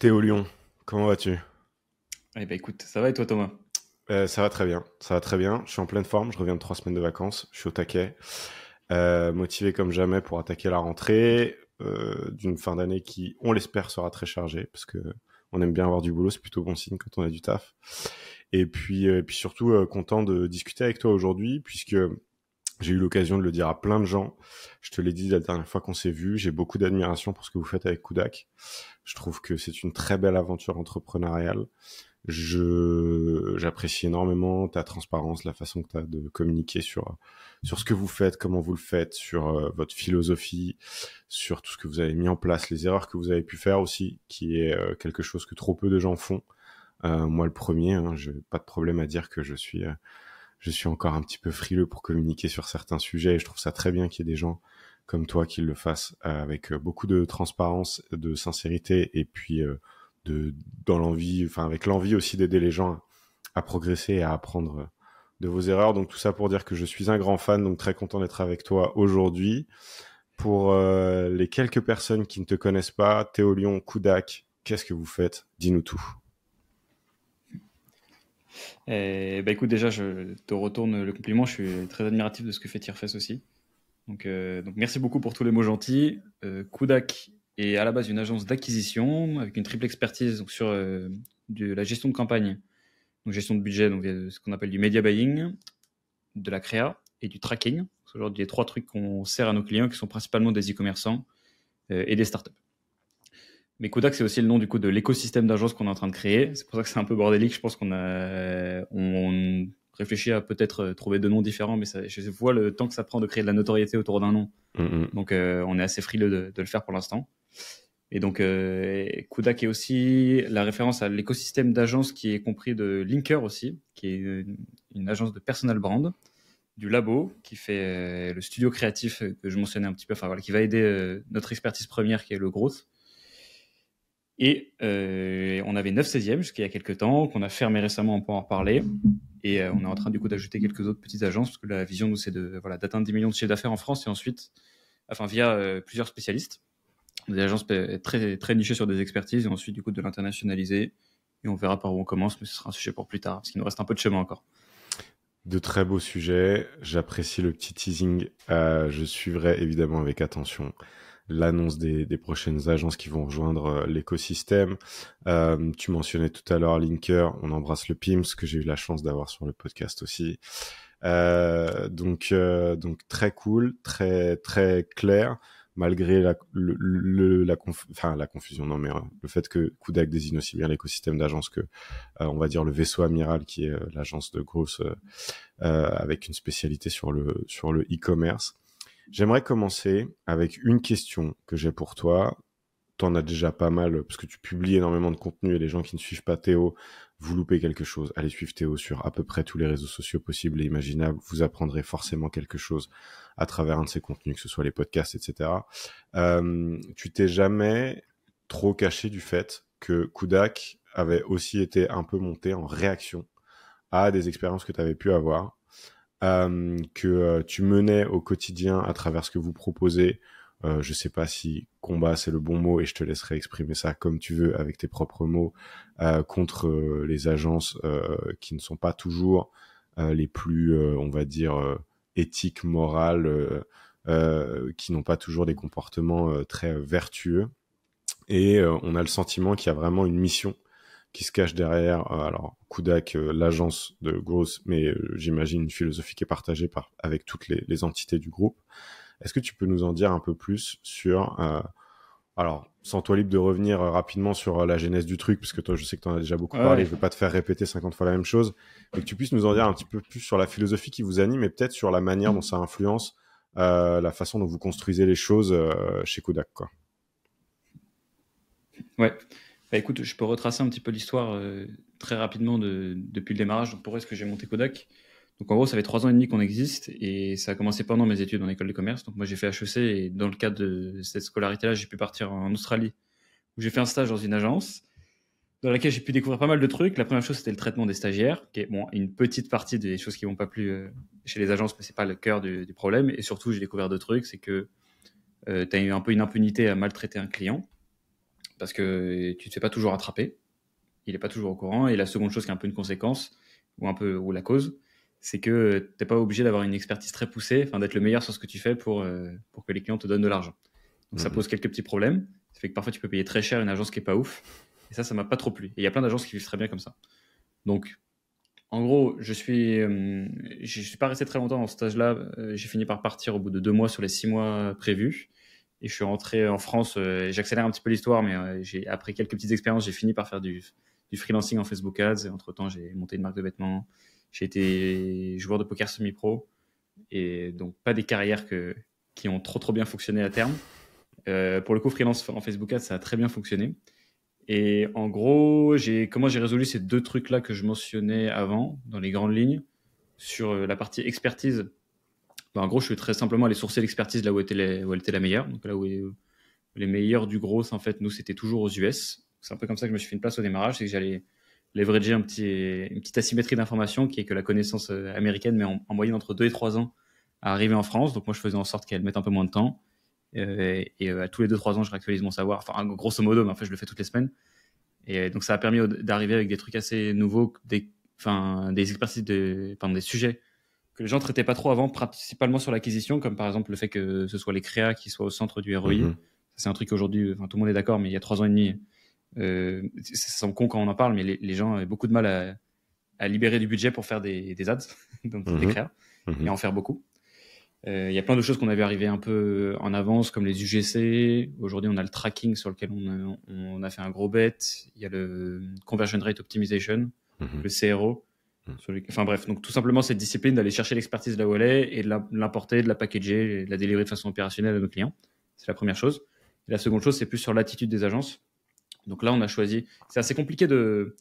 Théo Lyon, comment vas-tu? Eh ben écoute, ça va et toi Thomas? Euh, Ça va très bien, ça va très bien. Je suis en pleine forme, je reviens de trois semaines de vacances, je suis au taquet, euh, motivé comme jamais pour attaquer la rentrée euh, d'une fin d'année qui, on l'espère, sera très chargée parce que on aime bien avoir du boulot, c'est plutôt bon signe quand on a du taf. Et puis, et puis surtout content de discuter avec toi aujourd'hui puisque j'ai eu l'occasion de le dire à plein de gens. Je te l'ai dit la dernière fois qu'on s'est vu. J'ai beaucoup d'admiration pour ce que vous faites avec Kudak. Je trouve que c'est une très belle aventure entrepreneuriale. Je, j'apprécie énormément ta transparence, la façon que tu as de communiquer sur, sur ce que vous faites, comment vous le faites, sur euh, votre philosophie, sur tout ce que vous avez mis en place, les erreurs que vous avez pu faire aussi, qui est euh, quelque chose que trop peu de gens font. Euh, moi, le premier, hein, j'ai pas de problème à dire que je suis je suis encore un petit peu frileux pour communiquer sur certains sujets et je trouve ça très bien qu'il y ait des gens comme toi qui le fassent euh, avec euh, beaucoup de transparence, de sincérité et puis euh, de dans l'envie, enfin avec l'envie aussi d'aider les gens à, progresser et à apprendre de vos erreurs. Donc tout ça pour dire que je suis un grand fan, donc très content d'être avec toi aujourd'hui. Pour les quelques personnes qui ne te connaissent pas, Théo Lyon, Koudak, qu'est-ce que vous faites? Dis-nous tout. Bah écoute, déjà, je te retourne le compliment. Je suis très admiratif de ce que fait Tierfest aussi. Donc, euh, donc, merci beaucoup pour tous les mots gentils. Euh, Kudak est à la base une agence d'acquisition avec une triple expertise sur euh, de la gestion de campagne, donc gestion de budget, donc ce qu'on appelle du media buying, de la créa et du tracking. C'est aujourd'hui les trois trucs qu'on sert à nos clients qui sont principalement des e-commerçants et des startups. Mais Kodak, c'est aussi le nom du coup de l'écosystème d'agence qu'on est en train de créer. C'est pour ça que c'est un peu bordélique. Je pense qu'on a, on réfléchit à peut-être euh, trouver deux noms différents, mais ça, je vois le temps que ça prend de créer de la notoriété autour d'un nom. Mm-hmm. Donc, euh, on est assez frileux de, le faire pour l'instant. Et donc, euh, Kodak est aussi la référence à l'écosystème d'agence qui est compris de Linker aussi, qui est une, agence de personal brand, du labo qui fait le studio créatif que je mentionnais un petit peu, enfin voilà, qui va aider notre expertise première qui est le growth et euh, on avait 9 16e jusqu'il y a quelques temps, qu'on a fermé récemment, on peut en reparler. Et euh, on est en train du coup d'ajouter quelques autres petites agences, parce que la vision, nous, c'est de, voilà, d'atteindre 10 millions de chiffres d'affaires en France et ensuite, enfin, via euh, plusieurs spécialistes. Des agences très, très nichées sur des expertises et ensuite, du coup, de l'internationaliser. Et on verra par où on commence, mais ce sera un sujet pour plus tard, parce qu'il nous reste un peu de chemin encore. De très beaux sujets. J'apprécie le petit teasing. je suivrai évidemment avec attention l'annonce des, prochaines agences qui vont rejoindre euh, l'écosystème. Euh, tu mentionnais tout à l'heure Linker, on embrasse le PIMS que j'ai eu la chance d'avoir sur le podcast aussi. Euh, donc donc très cool, très très clair malgré la le, la, enfin, la confusion non mais le fait que Kudak désigne aussi bien l'écosystème d'agence que on va dire le vaisseau amiral qui est l'agence de grosse avec une spécialité sur le sur le e-commerce J'aimerais commencer avec une question que j'ai pour toi. T'en as déjà pas mal parce que tu publies énormément de contenu et les gens qui ne suivent pas Théo, vous loupez quelque chose. Allez suivre Théo sur à peu près tous les réseaux sociaux possibles et imaginables. Vous apprendrez forcément quelque chose à travers un de ses contenus, que ce soit les podcasts, etc. Euh, tu t'es jamais trop caché du fait que Kudak avait aussi été un peu monté en réaction à des expériences que tu avais pu avoir euh, que euh, tu menais au quotidien à travers ce que vous proposez. Euh, je sais pas si combat c'est le bon mot et je te laisserai exprimer ça comme tu veux avec tes propres mots euh, contre les agences qui ne sont pas toujours les plus, on va dire, éthiques, morales, qui n'ont pas toujours des comportements très vertueux. Et on a le sentiment qu'il y a vraiment une mission qui se cache derrière, euh, alors Kudak, euh, l'agence de Gross, mais euh, j'imagine une philosophie qui est partagée par, avec toutes les, les entités du groupe. Est-ce que tu peux nous en dire un peu plus sur, alors, sans toi libre de revenir rapidement sur la genèse du truc, parce que toi, je sais que tu en as déjà beaucoup parlé, je ne veux pas te faire répéter 50 fois la même chose, mais que tu puisses nous en dire un petit peu plus sur la philosophie qui vous anime et peut-être sur la manière dont ça influence la façon dont vous construisez les choses chez Kodak. Quoi. Ouais. Bah, écoute, je peux retracer un petit peu l'histoire euh, très rapidement de, depuis le démarrage. Donc, pourquoi est-ce que j'ai monté Kodak? Donc, en gros, ça fait trois ans et demi qu'on existe et ça a commencé pendant mes études en école de commerce. Donc, moi, j'ai fait HEC et dans le cadre de cette scolarité-là, j'ai pu partir en Australie où j'ai fait un stage dans une agence dans laquelle j'ai pu découvrir pas mal de trucs. La première chose, c'était le traitement des stagiaires, qui est bon, une petite partie des choses qui vont pas plus euh, chez les agences, mais c'est pas le cœur du, problème. Et surtout, j'ai découvert deux trucs, c'est que euh, tu as eu un peu une impunité à maltraiter un client parce que tu te fais pas toujours attraper. Il est pas toujours au courant. Et la seconde chose qui est un peu une conséquence, ou un peu ou la cause, c'est que t'es pas obligé d'avoir une expertise très poussée, enfin d'être le meilleur sur ce que tu fais pour, euh, pour que les clients te donnent de l'argent. Donc ça Mhm. pose quelques petits problèmes. Ça fait que parfois tu peux payer très cher une agence qui est pas ouf. Et ça, ça m'a pas trop plu. Et il y a plein d'agences qui vivent très bien comme ça. Donc, en gros, je suis, euh, je suis pas resté très longtemps dans ce stage-là. Euh, j'ai fini par partir au bout de deux mois sur les six mois prévus. Et je suis rentré en France. euh, J'accélère un petit peu l'histoire, mais euh, après quelques petites expériences, j'ai fini par faire du, freelancing en Facebook Ads. Et entre temps, j'ai monté une marque de vêtements. J'ai été joueur de poker semi-pro. Et donc, pas des carrières qui ont trop trop bien fonctionné à terme. Euh, pour le coup, freelance en Facebook Ads, ça a très bien fonctionné. Et en gros, comment j'ai résolu ces deux trucs-là que je mentionnais avant, dans les grandes lignes, sur la partie expertise. Ben, en gros, je suis très simplement allé sourcer l'expertise là où, elle était la meilleure. Donc là où les meilleurs du gros, en fait, nous, c'était toujours aux US. C'est un peu comme ça que je me suis fait une place au démarrage, c'est que j'allais leverager un une petite asymétrie d'information qui est que la connaissance euh, américaine met en, en moyenne entre 2 et 3 ans à arriver en France. Donc moi, je faisais en sorte qu'elle mette un peu moins de temps. Euh, et euh, à tous les 2-3 ans, je réactualise mon savoir. Enfin, grosso modo, mais en fait, je le fais toutes les semaines. Et euh, donc, ça a permis d'arriver avec des trucs assez nouveaux, des, enfin, des expertises, enfin, des sujets que les gens traitaient pas trop avant, principalement sur l'acquisition, comme par exemple le fait que ce soit les créas qui soient au centre du ROI. Mhm. C'est un truc aujourd'hui, enfin, tout le monde est d'accord, mais il y a trois ans et demi, euh, ça semble con quand on en parle, mais les, les gens avaient beaucoup de mal à, à libérer du budget pour faire des, des ads, donc des Mhm. créas, Mhm. et en faire beaucoup. Euh, Il y a plein de choses qu'on avait arrivé un peu en avance, comme les UGC. Aujourd'hui, on a le tracking sur lequel on a, on a fait un gros bet. Il y a le conversion rate optimization, le CRO. Les- Enfin bref, donc tout simplement cette discipline d'aller chercher l'expertise où elle est et de la- de l'importer, de la packager, et de la délivrer de façon opérationnelle à nos clients. C'est la première chose. Et la seconde chose, c'est plus sur l'attitude des agences. Donc là, on a choisi. C'est assez compliqué de,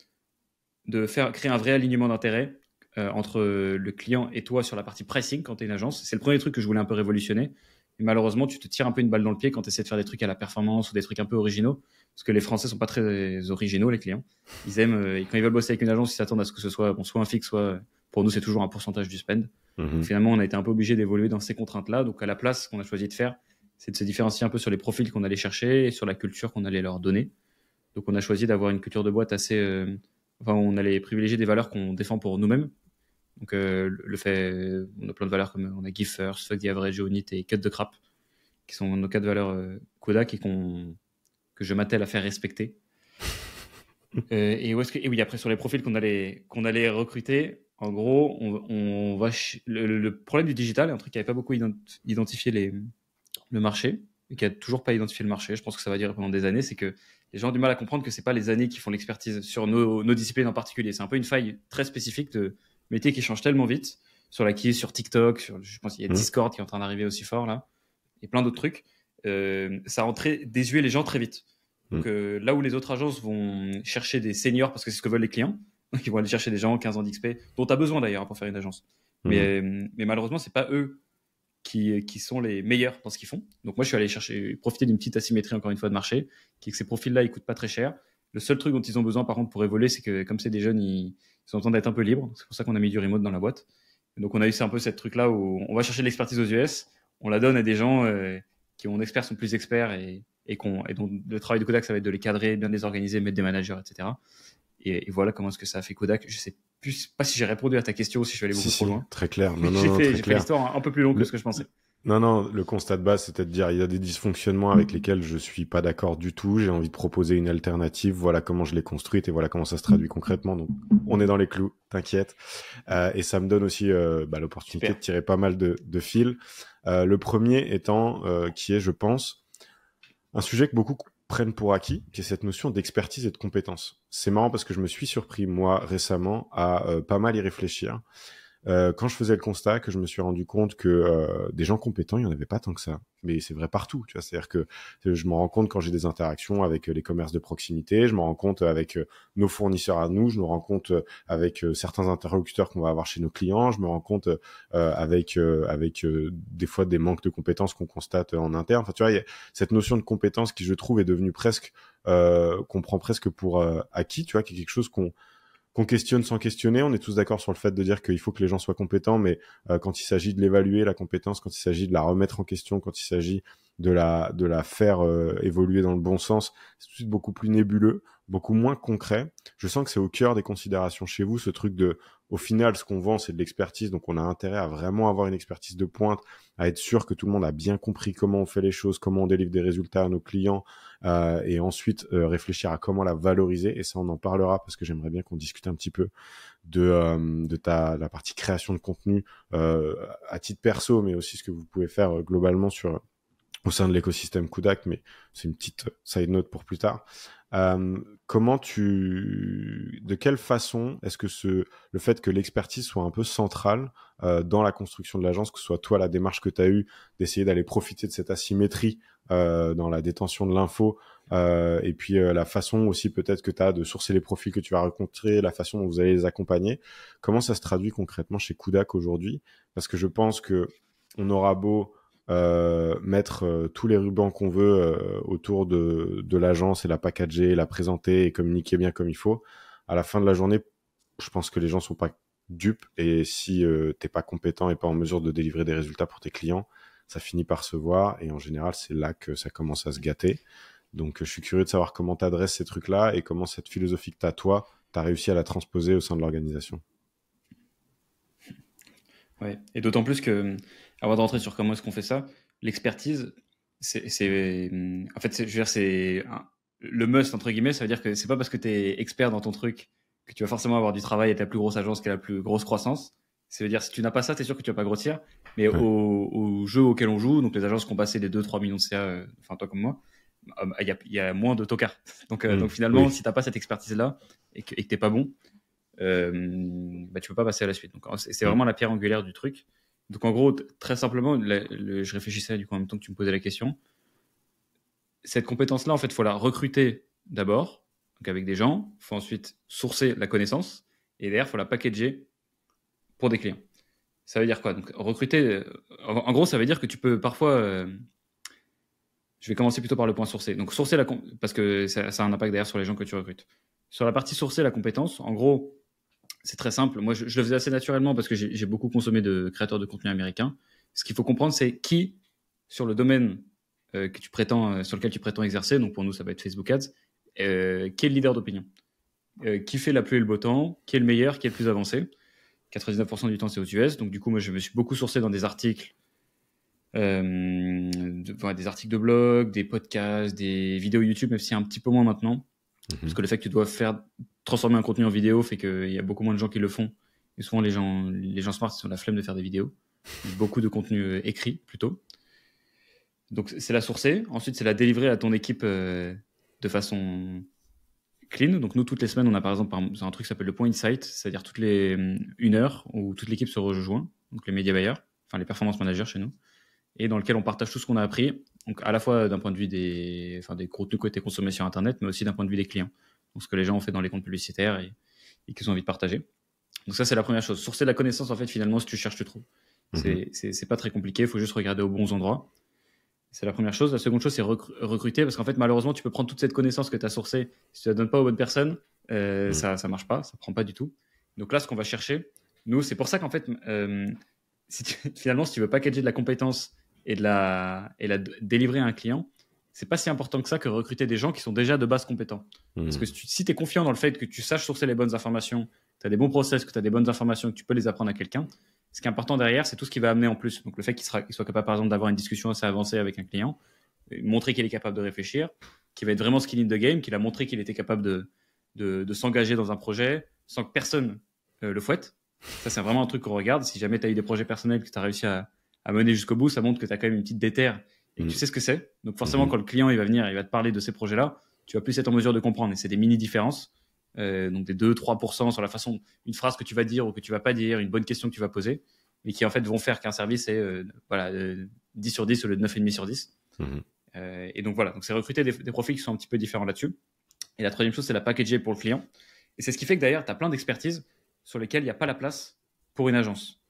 de faire créer un vrai alignement d'intérêt euh, entre le client et toi sur la partie pricing quand tu es une agence. C'est le premier truc que je voulais un peu révolutionner. Et malheureusement, tu te tires un peu une balle dans le pied quand tu essaies de faire des trucs à la performance ou des trucs un peu originaux. Parce que les Français sont pas très originaux, les clients. Ils aiment, euh, et quand ils veulent bosser avec une agence, ils s'attendent à ce que ce soit bon, soit un fixe, soit pour nous, c'est toujours un pourcentage du spend. Mhm. Finalement, on a été un peu obligé d'évoluer dans ces contraintes-là. Donc, à la place, ce qu'on a choisi de faire, c'est de se différencier un peu sur les profils qu'on allait chercher et sur la culture qu'on allait leur donner. Donc, on a choisi d'avoir une culture de boîte assez. euh, enfin, on allait privilégier des valeurs qu'on défend pour nous-mêmes. Donc, euh, le fait. On a plein de valeurs comme on a Give First, Fuck the Average, Unit et Cut de Crap, qui sont nos quatre valeurs euh, Kodak et qu'on que je m'attelle à faire respecter. Euh, et, où est-ce que, et oui, après sur les profils qu'on allait, qu'on allait recruter, en gros, on, on va ch- le, problème du digital, un truc qui n'avait pas beaucoup ident- identifié les, le marché, et qui a toujours pas identifié le marché, je pense que ça va durer pendant des années, c'est que les gens ont du mal à comprendre que c'est pas les années qui font l'expertise sur nos, nos disciplines en particulier. C'est un peu une faille très spécifique de métiers qui changent tellement vite, sur l'acquis, sur TikTok, sur, je pense qu'il y a Mhm. Discord qui est en train d'arriver aussi fort là, et plein d'autres trucs. Euh, ça rend très désuet les gens très vite. Donc euh, là où les autres agences vont chercher des seniors parce que c'est ce que veulent les clients, donc ils vont aller chercher des gens 15 ans d'XP, dont tu as besoin d'ailleurs pour faire une agence. Mhm. Mais, euh, mais malheureusement, c'est pas eux qui, qui sont les meilleurs dans ce qu'ils font. Donc moi, je suis allé chercher, profiter d'une petite asymétrie encore une fois de marché, qui est que ces profils-là, ils coûtent pas très cher. Le seul truc dont ils ont besoin, par contre, pour évoluer, c'est que comme c'est des jeunes, ils, ils ont besoin d'être un peu libres. C'est pour ça qu'on a mis du remote dans la boîte. Et donc on a eu un peu cette truc-là où on va chercher de l'expertise aux US, on la donne à des gens euh, qui ont experts sont plus experts et, et, et dont le travail de Kodak, ça va être de les cadrer, bien les organiser, mettre des managers, etc. Et, et voilà comment est-ce que ça a fait Kodak. Je sais plus pas si j'ai répondu à ta question ou si je suis allé beaucoup Si, trop si, loin. Très clair. Non, non, J'ai fait, fait l'histoire un peu plus longue que ce que je pensais. Non, non, le constat de base, c'est de dire il y a des dysfonctionnements avec lesquels je suis pas d'accord du tout. J'ai envie de proposer une alternative. Voilà comment je l'ai construite et voilà comment ça se traduit concrètement. Donc, on est dans les clous, t'inquiète. Euh, et ça me donne aussi euh, bah, l'opportunité de tirer pas mal de, de fils. Euh, le premier étant euh, qui est, je pense, un sujet que beaucoup prennent pour acquis, qui est cette notion d'expertise et de compétence. C'est marrant parce que je me suis surpris moi récemment à euh, pas mal y réfléchir. Euh, quand je faisais le constat, que je me suis rendu compte que euh, des gens compétents, il n'y en avait pas tant que ça. Mais c'est vrai partout, tu vois. C'est-à-dire que euh, je me rends compte quand j'ai des interactions avec euh, les commerces de proximité, je me rends compte avec euh, nos fournisseurs à nous, je me rends compte avec certains interlocuteurs qu'on va avoir chez nos clients, je me rends compte avec avec des fois des manques de compétences qu'on constate en interne. Enfin, tu vois, y a cette notion de compétence qui, je trouve, est devenue presque euh, qu'on prend presque pour acquis, tu vois, qui est quelque chose qu'on qu'on questionne sans questionner. On est tous d'accord sur le fait de dire qu'il faut que les gens soient compétents, mais euh, quand il s'agit de l'évaluer, la compétence, quand il s'agit de la remettre en question, quand il s'agit de la, de la faire évoluer dans le bon sens, c'est tout de suite beaucoup plus nébuleux, beaucoup moins concret. Je sens que c'est au cœur des considérations chez vous, ce truc de, au final, ce qu'on vend, c'est de l'expertise, donc on a intérêt à vraiment avoir une expertise de pointe, à être sûr que tout le monde a bien compris comment on fait les choses, comment on délivre des résultats à nos clients, euh, et ensuite euh, réfléchir à comment la valoriser. Et ça, on en parlera parce que j'aimerais bien qu'on discute un petit peu de, euh, ta la partie création de contenu à titre perso, mais aussi ce que vous pouvez faire globalement sur au sein de l'écosystème Kudak, mais c'est une petite side note pour plus tard. Euh, comment tu, de quelle façon est-ce que ce, le fait que l'expertise soit un peu centrale euh, dans la construction de l'agence, que ce soit toi la démarche que tu as eue d'essayer d'aller profiter de cette asymétrie euh, dans la détention de l'info, euh, et puis euh, la façon aussi peut-être que tu as de sourcer les profils que tu vas rencontrer, la façon dont vous allez les accompagner, comment ça se traduit concrètement chez Kudak aujourd'hui? Parce que je pense que on aura beau euh, mettre euh, tous les rubans qu'on veut euh, autour de, de l'agence et la packager, la présenter et communiquer bien comme il faut. À la fin de la journée, je pense que les gens sont pas dupes et si t'es pas compétent et pas en mesure de délivrer des résultats pour tes clients, ça finit par se voir et en général c'est là que ça commence à se gâter. Donc je suis curieux de savoir comment t'adresses ces trucs-là et comment cette philosophie que t'as toi, t'as réussi à la transposer au sein de l'organisation. Ouais, et d'autant plus que avant de rentrer sur comment est-ce qu'on fait ça, l'expertise, c'est, en fait, je veux dire, c'est le must entre guillemets. Ça veut dire que c'est pas parce que tu es expert dans ton truc que tu vas forcément avoir du travail et ta plus grosse agence qui a la plus grosse croissance. Ça veut dire si tu n'as pas ça, tu es sûr que tu vas pas grossir. Mais au, au, jeu auquel on joue, donc les agences qui ont passé les 2-3 millions de CA, euh, enfin toi comme moi, euh, il y a, y a, moins de tocards. Donc, euh, mm. donc finalement, si tu n'as pas cette expertise-là et que, tu n'es pas bon, euh, bah, tu peux pas passer à la suite. Donc c'est mm. vraiment la pierre angulaire du truc. Donc en gros, très simplement, je réfléchissais du coup en même temps que tu me posais la question. Cette compétence-là, en fait, faut la recruter d'abord, donc avec des gens. Faut ensuite sourcer la connaissance et derrière, faut la packager pour des clients. Ça veut dire quoi? Donc recruter, euh, en, gros, ça veut dire que tu peux parfois. Euh, je vais commencer plutôt par le point sourcer. Donc sourcer la parce que ça, ça, a un impact derrière sur les gens que tu recrutes. Sur la partie sourcer la compétence, en gros, c'est très simple. Moi, je, le faisais assez naturellement parce que j'ai beaucoup consommé de créateurs de contenu américains. Ce qu'il faut comprendre, c'est qui, sur le domaine euh, que tu prétends, euh, sur lequel tu prétends exercer, donc pour nous, ça va être Facebook Ads, euh, qui est le leader d'opinion? Qui fait la pluie et le beau temps? Qui est le meilleur? Qui est le plus avancé? 99% du temps, c'est aux US. Donc, du coup, moi, je me suis beaucoup sourcé dans des articles, des articles de blog, des podcasts, des vidéos YouTube, même si un petit peu moins maintenant. Mhm. Parce que le fait que tu dois faire transformer un contenu en vidéo fait qu'il y a beaucoup moins de gens qui le font. Et souvent, les gens, les gens smart, ils ont la flemme de faire des vidéos. beaucoup de contenu euh, écrit, plutôt. Donc, c'est la sourcer. Ensuite, c'est la délivrer à ton équipe euh, de façon clean. Donc, nous, toutes les semaines, on a par exemple un truc qui s'appelle le point insight, c'est-à-dire toutes les euh, une heure où toute l'équipe se rejoint, donc les médias buyers, enfin les performance managers chez nous, et dans lequel on partage tout ce qu'on a appris, donc à la fois d'un point de vue des, enfin, des contenus consommés sur Internet, mais aussi d'un point de vue des clients donc ce que les gens ont fait dans les comptes publicitaires et, qu'ils ont envie de partager. Donc ça, c'est la première chose. Sourcer de la connaissance, en fait, finalement, si tu cherches, tu trouves. Mhm. C'est pas très compliqué, il faut juste regarder aux bons endroits. C'est la première chose. La seconde chose, c'est recruter, parce qu'en fait, malheureusement, tu peux prendre toute cette connaissance que tu as sourcée, si tu la donnes pas aux bonnes personnes, euh, mhm. ça, ça marche pas, ça prend pas du tout. Donc là, ce qu'on va chercher, nous, c'est pour ça qu'en fait, euh, si finalement, si tu veux packager de la compétence et de la, et la délivrer à un client, c'est pas si important que ça que recruter des gens qui sont déjà de base compétents. Parce que si tu es confiant dans le fait que tu saches sourcer les bonnes informations, tu as des bons process, que tu as des bonnes informations, que tu peux les apprendre à quelqu'un, ce qui est important derrière, c'est tout ce qui va amener en plus. Donc le fait qu'il soit capable, par exemple, d'avoir une discussion assez avancée avec un client, euh, montrer qu'il est capable de réfléchir, qu'il va être vraiment skill in the game, qu'il a montré qu'il était capable de, de, s'engager dans un projet sans que personne euh, le fouette. Ça, c'est vraiment un truc qu'on regarde. Si jamais tu as eu des projets personnels que tu as réussi à, à mener jusqu'au bout, ça montre que tu as quand même une petite déterre et tu mm. sais ce que c'est? Donc forcément, mm-hmm. quand le client il va venir, il va te parler de ces projets-là, tu vas plus être en mesure de comprendre. Et c'est des mini différences, euh, donc des 2-3% sur la façon, une phrase que tu vas dire ou que tu vas pas dire, une bonne question que tu vas poser, mais qui en fait vont faire qu'un service est euh, voilà 10 euh, sur 10 au lieu de 9,5 sur 10. Mm-hmm. et donc voilà, donc c'est recruter des, des, profils qui sont un petit peu différents là-dessus. Et la troisième chose, c'est la packager pour le client. Et c'est ce qui fait que d'ailleurs, tu as plein d'expertises sur lesquelles il n'y a pas la place pour une agence.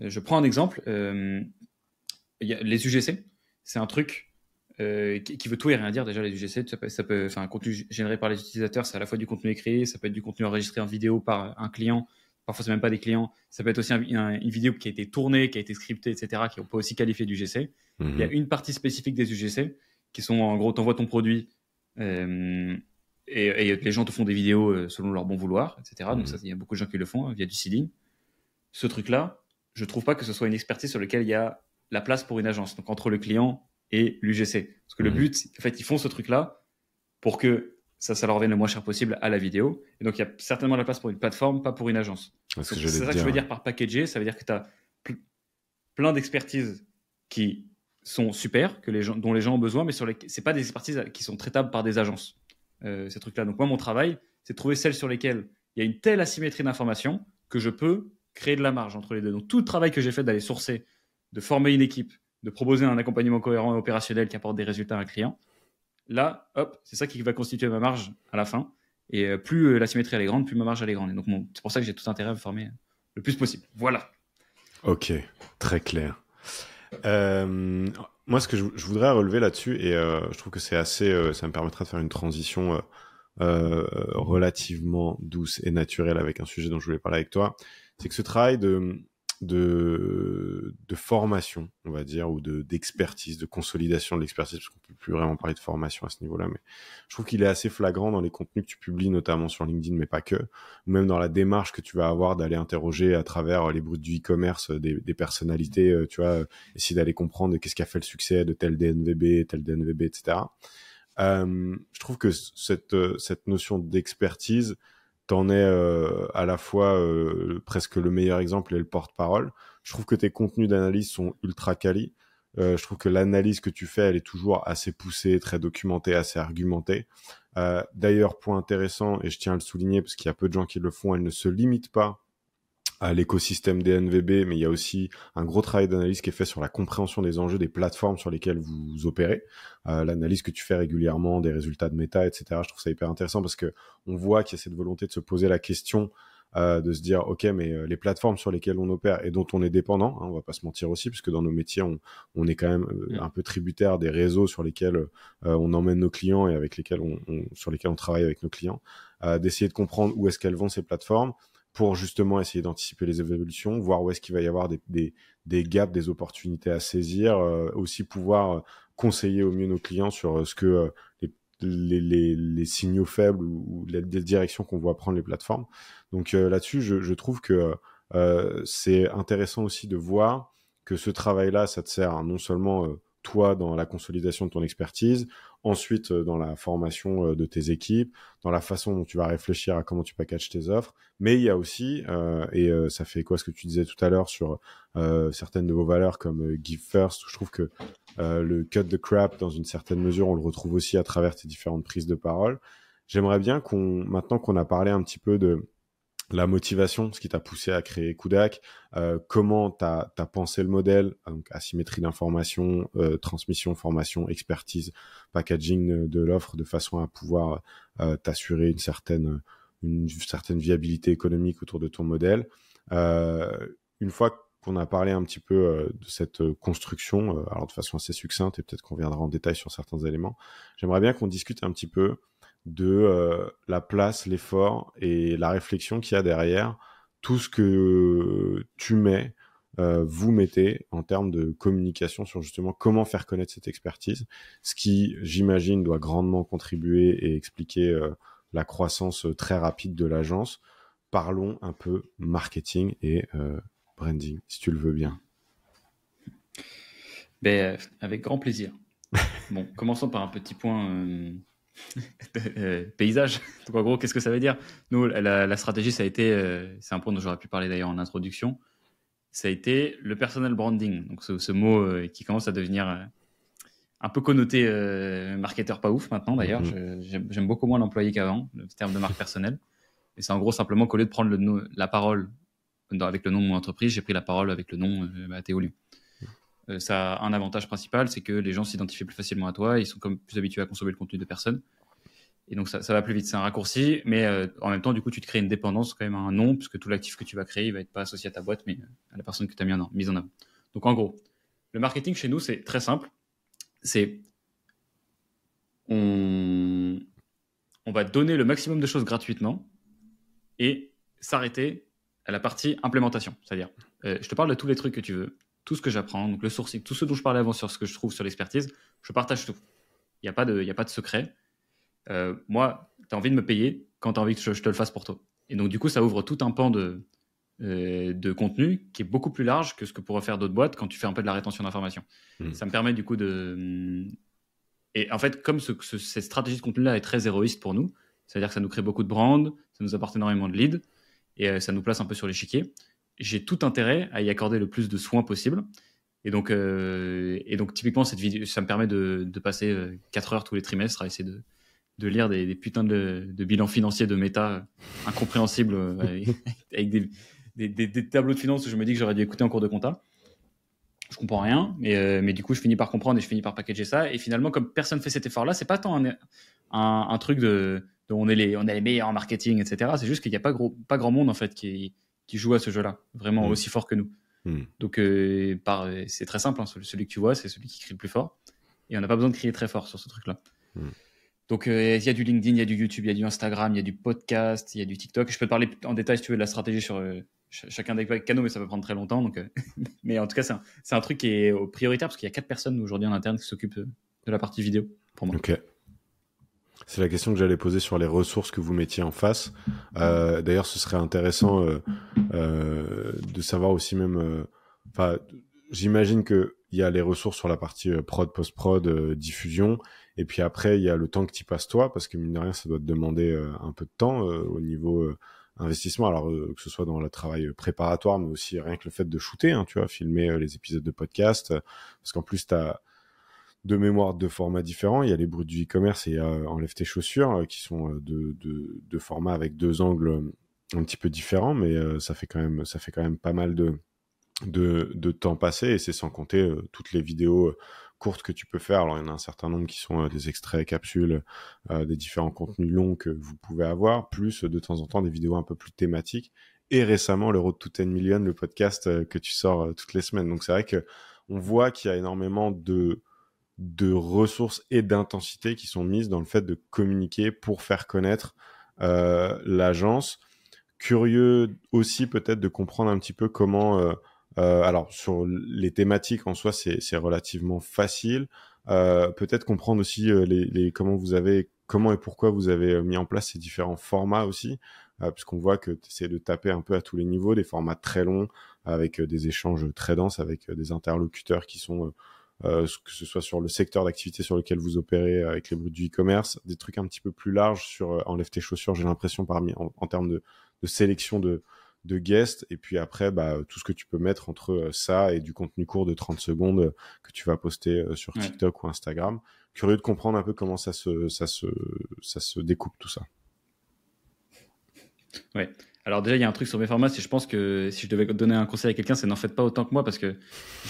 Je prends un exemple. y a les UGC, c'est un truc euh, qui, veut tout et rien dire. Déjà, les UGC, ça peut, ça enfin, un contenu généré par les utilisateurs, c'est à la fois du contenu écrit, ça peut être du contenu enregistré en vidéo par un client, parfois c'est même pas des clients, ça peut être aussi une vidéo qui a été tournée, qui a été scriptée, etc., qui on peut aussi qualifier d'UGC. Il y a mhm. une partie spécifique des UGC qui sont en gros, t'envoies ton produit euh, et, les gens te font des vidéos euh, selon leur bon vouloir, etc. Donc mhm. ça, il y a beaucoup de gens qui le font hein, via du seeding. Ce truc-là, je trouve pas que ce soit une expertise sur laquelle il y a la place pour une agence. Donc entre le client et l'UGC. Parce que le mhm. but, en fait, ils font ce truc-là pour que ça, ça leur revienne le moins cher possible à la vidéo. Et donc, il y a certainement la place pour une plateforme, pas pour une agence. C'est ça que je veux dire par packager. Ça veut dire que tu as plein d'expertises qui sont super, que les gens, dont les gens ont besoin, mais sur les, c'est pas des expertises qui sont traitables par des agences. Euh, ces trucs-là. Donc moi, mon travail, c'est de trouver celles sur lesquelles il y a une telle asymétrie d'informations que je peux créer de la marge entre les deux. Donc tout le travail que j'ai fait d'aller sourcer, de former une équipe, de proposer un accompagnement cohérent et opérationnel qui apporte des résultats à un client, là, hop, c'est ça qui va constituer ma marge à la fin. Et euh, plus euh, la symétrie elle est grande, plus ma marge elle est grande. Et donc c'est pour ça que j'ai tout intérêt à me former le plus possible. Voilà. Ok, très clair. Euh, moi, ce que je, voudrais relever là-dessus, et je trouve que c'est assez, ça me permettra de faire une transition relativement douce et naturelle avec un sujet dont je voulais parler avec toi, c'est que ce travail de de, formation, on va dire, ou de d'expertise, de consolidation de l'expertise, parce qu'on peut plus vraiment parler de formation à ce niveau-là, mais je trouve qu'il est assez flagrant dans les contenus que tu publies, notamment sur LinkedIn, mais pas que, ou même dans la démarche que tu vas avoir d'aller interroger à travers les brutes du e-commerce des, des, personnalités, euh, tu vois, essayer d'aller comprendre qu'est-ce qui a fait le succès de tel DNVB, tel DNVB, etc. Euh, je trouve que cette, cette notion d'expertise, t'en es euh, à la fois euh, presque le meilleur exemple et le porte-parole. Je trouve que tes contenus d'analyse sont ultra quali. Euh, je trouve que l'analyse que tu fais, elle est toujours assez poussée, très documentée, assez argumentée. D'ailleurs, point intéressant, et je tiens à le souligner parce qu'il y a peu de gens qui le font, elle ne se limite pas à l'écosystème des NVB, mais il y a aussi un gros travail d'analyse qui est fait sur la compréhension des enjeux des plateformes sur lesquelles vous opérez, euh, l'analyse que tu fais régulièrement des résultats de méta, etc. Je trouve ça hyper intéressant parce que on voit qu'il y a cette volonté de se poser la question euh, de se dire ok mais euh, les plateformes sur lesquelles on opère et dont on est dépendant hein, on va pas se mentir aussi puisque dans nos métiers on, on est quand même euh, un peu tributaire des réseaux sur lesquels euh, on emmène nos clients et avec lesquels on, on, sur lesquels on travaille avec nos clients d'essayer de comprendre où est-ce qu'elles vont ces plateformes pour justement essayer d'anticiper les évolutions, voir où est-ce qu'il va y avoir des, des, des, gaps, des opportunités à saisir, euh, aussi pouvoir euh, conseiller au mieux nos clients sur euh, ce que les, les, les, signaux faibles ou, les, directions qu'on voit prendre les plateformes. Donc là-dessus, je, je, trouve que c'est intéressant aussi de voir que ce travail-là, ça te sert non seulement toi dans la consolidation de ton expertise, ensuite euh, dans la formation euh, de tes équipes, dans la façon dont tu vas réfléchir à comment tu packages tes offres. Mais il y a aussi, euh, et ça fait quoi ce que tu disais tout à l'heure sur certaines de vos valeurs comme Give First, je trouve que le cut the crap, dans une certaine mesure, on le retrouve aussi à travers tes différentes prises de parole. J'aimerais bien qu'on, maintenant qu'on a parlé un petit peu de la motivation, ce qui t'a poussé à créer Kudak, euh, comment tu as, pensé le modèle, donc asymétrie d'information, euh, transmission, formation, expertise, packaging de l'offre de façon à pouvoir euh, t'assurer une certaine, une certaine viabilité économique autour de ton modèle. une fois qu'on a parlé un petit peu de cette construction, alors de façon assez succincte, et peut-être qu'on viendra en détail sur certains éléments, j'aimerais bien qu'on discute un petit peu de euh, la place, l'effort et la réflexion qu'il y a derrière tout ce que tu mets, euh, vous mettez en termes de communication sur justement comment faire connaître cette expertise, ce qui, j'imagine, doit grandement contribuer et expliquer euh, la croissance très rapide de l'agence. Parlons un peu marketing et branding, si tu le veux bien. Ben, avec grand plaisir. bon, commençons par un petit point euh, paysage. Donc en gros, qu'est-ce que ça veut dire? Nous, la, stratégie, ça a été, euh, c'est un point dont j'aurais pu parler d'ailleurs en introduction, ça a été le personal branding. Donc ce, mot euh, qui commence à devenir un peu connoté marketeur pas ouf maintenant d'ailleurs. Mm-hmm. J'aime beaucoup moins l'employé qu'avant, le terme de marque personnelle. Et c'est en gros simplement qu'au lieu de prendre le, la parole avec le nom de mon entreprise, j'ai pris la parole avec le nom bah, Théolu. Euh, ça a un avantage principal, c'est que les gens s'identifient plus facilement à toi, ils sont plus habitués à consommer le contenu de personnes. Et donc ça, va plus vite, c'est un raccourci, mais euh, en même temps, du coup, tu te crées une dépendance quand même à un nom, puisque tout l'actif que tu vas créer, il va être pas associé à ta boîte, mais à la personne que tu as mis en, mise en avant. Donc en gros, le marketing chez nous, c'est très simple. C'est on, va donner le maximum de choses gratuitement et s'arrêter à la partie implémentation. C'est-à-dire, euh, je te parle de tous les trucs que tu veux, tout ce que j'apprends, donc le sourcing, tout ce dont je parlais avant sur ce que je trouve sur l'expertise, je partage tout. Il n'y a, pas de, a pas de secret. Euh, moi, tu as envie de me payer quand tu as envie que je, te le fasse pour toi. Et donc, du coup, ça ouvre tout un pan de, euh, de contenu qui est beaucoup plus large que ce que pourraient faire d'autres boîtes quand tu fais un peu de la rétention d'informations. Hmm. Ça me permet du coup de. Et en fait, comme cette stratégie de contenu-là est très héroïste pour nous, c'est-à-dire que ça nous crée beaucoup de brand, ça nous apporte énormément de leads et euh, ça nous place un peu sur l'échiquier. J'ai tout intérêt à y accorder le plus de soins possible. Et donc, euh, et donc typiquement, cette vidéo, ça me permet de, de passer 4 heures tous les trimestres à essayer de, de lire des, des putains de, de, bilans financiers de méta incompréhensibles avec des, des, des, tableaux de finances où je me dis que j'aurais dû écouter en cours de compta. Je comprends rien, mais, euh, mais du coup, je finis par comprendre et je finis par packager ça. Et finalement, comme personne fait cet effort-là, c'est pas tant un, un, un, truc de, de, on, est les, on est les meilleurs en marketing, etc. C'est juste qu'il n'y a pas, gros, pas grand monde en fait qui, qui joue à ce jeu-là, vraiment mmh. aussi fort que nous. Mmh. Donc, euh, par, c'est très simple. Hein, celui que tu vois, c'est celui qui crie le plus fort. Et on n'a pas besoin de crier très fort sur ce truc-là. Mmh. Donc, euh, il y a du LinkedIn, il y a du YouTube, il y a du Instagram, il y a du podcast, il y a du TikTok. Je peux te parler en détail si tu veux de la stratégie sur, chacun des canaux, mais ça peut prendre très longtemps. Donc, euh, mais en tout cas, c'est un, un, truc qui est prioritaire parce qu'il y a quatre personnes aujourd'hui en interne qui s'occupent de, la partie vidéo pour moi. Ok. C'est la question que j'allais poser sur les ressources que vous mettiez en face. Euh, d'ailleurs, ce serait intéressant euh, de savoir aussi même. Enfin, j'imagine que il y a les ressources sur la partie prod, post-prod, diffusion, et puis après il y a le temps que tu passes toi, parce que mine de rien, ça doit te demander un peu de temps au niveau investissement, alors euh, que ce soit dans le travail préparatoire, mais aussi rien que le fait de shooter, hein, tu vois, filmer euh, les épisodes de podcast, euh, parce qu'en plus, tu as deux mémoires de formats différents. Il y a les bruits du e-commerce et Enlève tes chaussures, qui sont de, de, de, formats avec deux angles un petit peu différents, mais ça fait quand même pas mal de temps passé et c'est sans compter toutes les vidéos courtes que tu peux faire. Alors, il y en a un certain nombre qui sont euh, des extraits, capsules, euh, des différents contenus longs que vous pouvez avoir, plus de temps en temps des vidéos un peu plus thématiques. Et récemment, le Road to 10 Million, le podcast euh, que tu sors toutes les semaines. Donc, c'est vrai que on voit qu'il y a énormément de, de ressources et d'intensité qui sont mises dans le fait de communiquer pour faire connaître l'agence. Curieux aussi peut-être de comprendre un petit peu comment euh, alors sur les thématiques en soi, c'est relativement facile. Euh, peut-être comprendre aussi euh, les, comment vous avez, comment et pourquoi vous avez mis en place ces différents formats aussi, puisqu'on voit que essaies de taper un peu à tous les niveaux, des formats très longs avec des échanges très denses avec des interlocuteurs qui sont euh, que ce soit sur le secteur d'activité sur lequel vous opérez avec les bruits du e-commerce, des trucs un petit peu plus larges sur euh, enlève tes chaussures, j'ai l'impression parmi en, en termes de, de, sélection de, de guests et puis après bah, tout ce que tu peux mettre entre euh, ça et du contenu court de 30 secondes euh, que tu vas poster euh, sur TikTok ou Instagram. Curieux de comprendre un peu comment ça se, ça se, ça se découpe tout ça. Ouais. Alors déjà, il y a un truc sur mes formats, c'est je pense que si je devais donner un conseil à quelqu'un, c'est n'en faites pas autant que moi parce que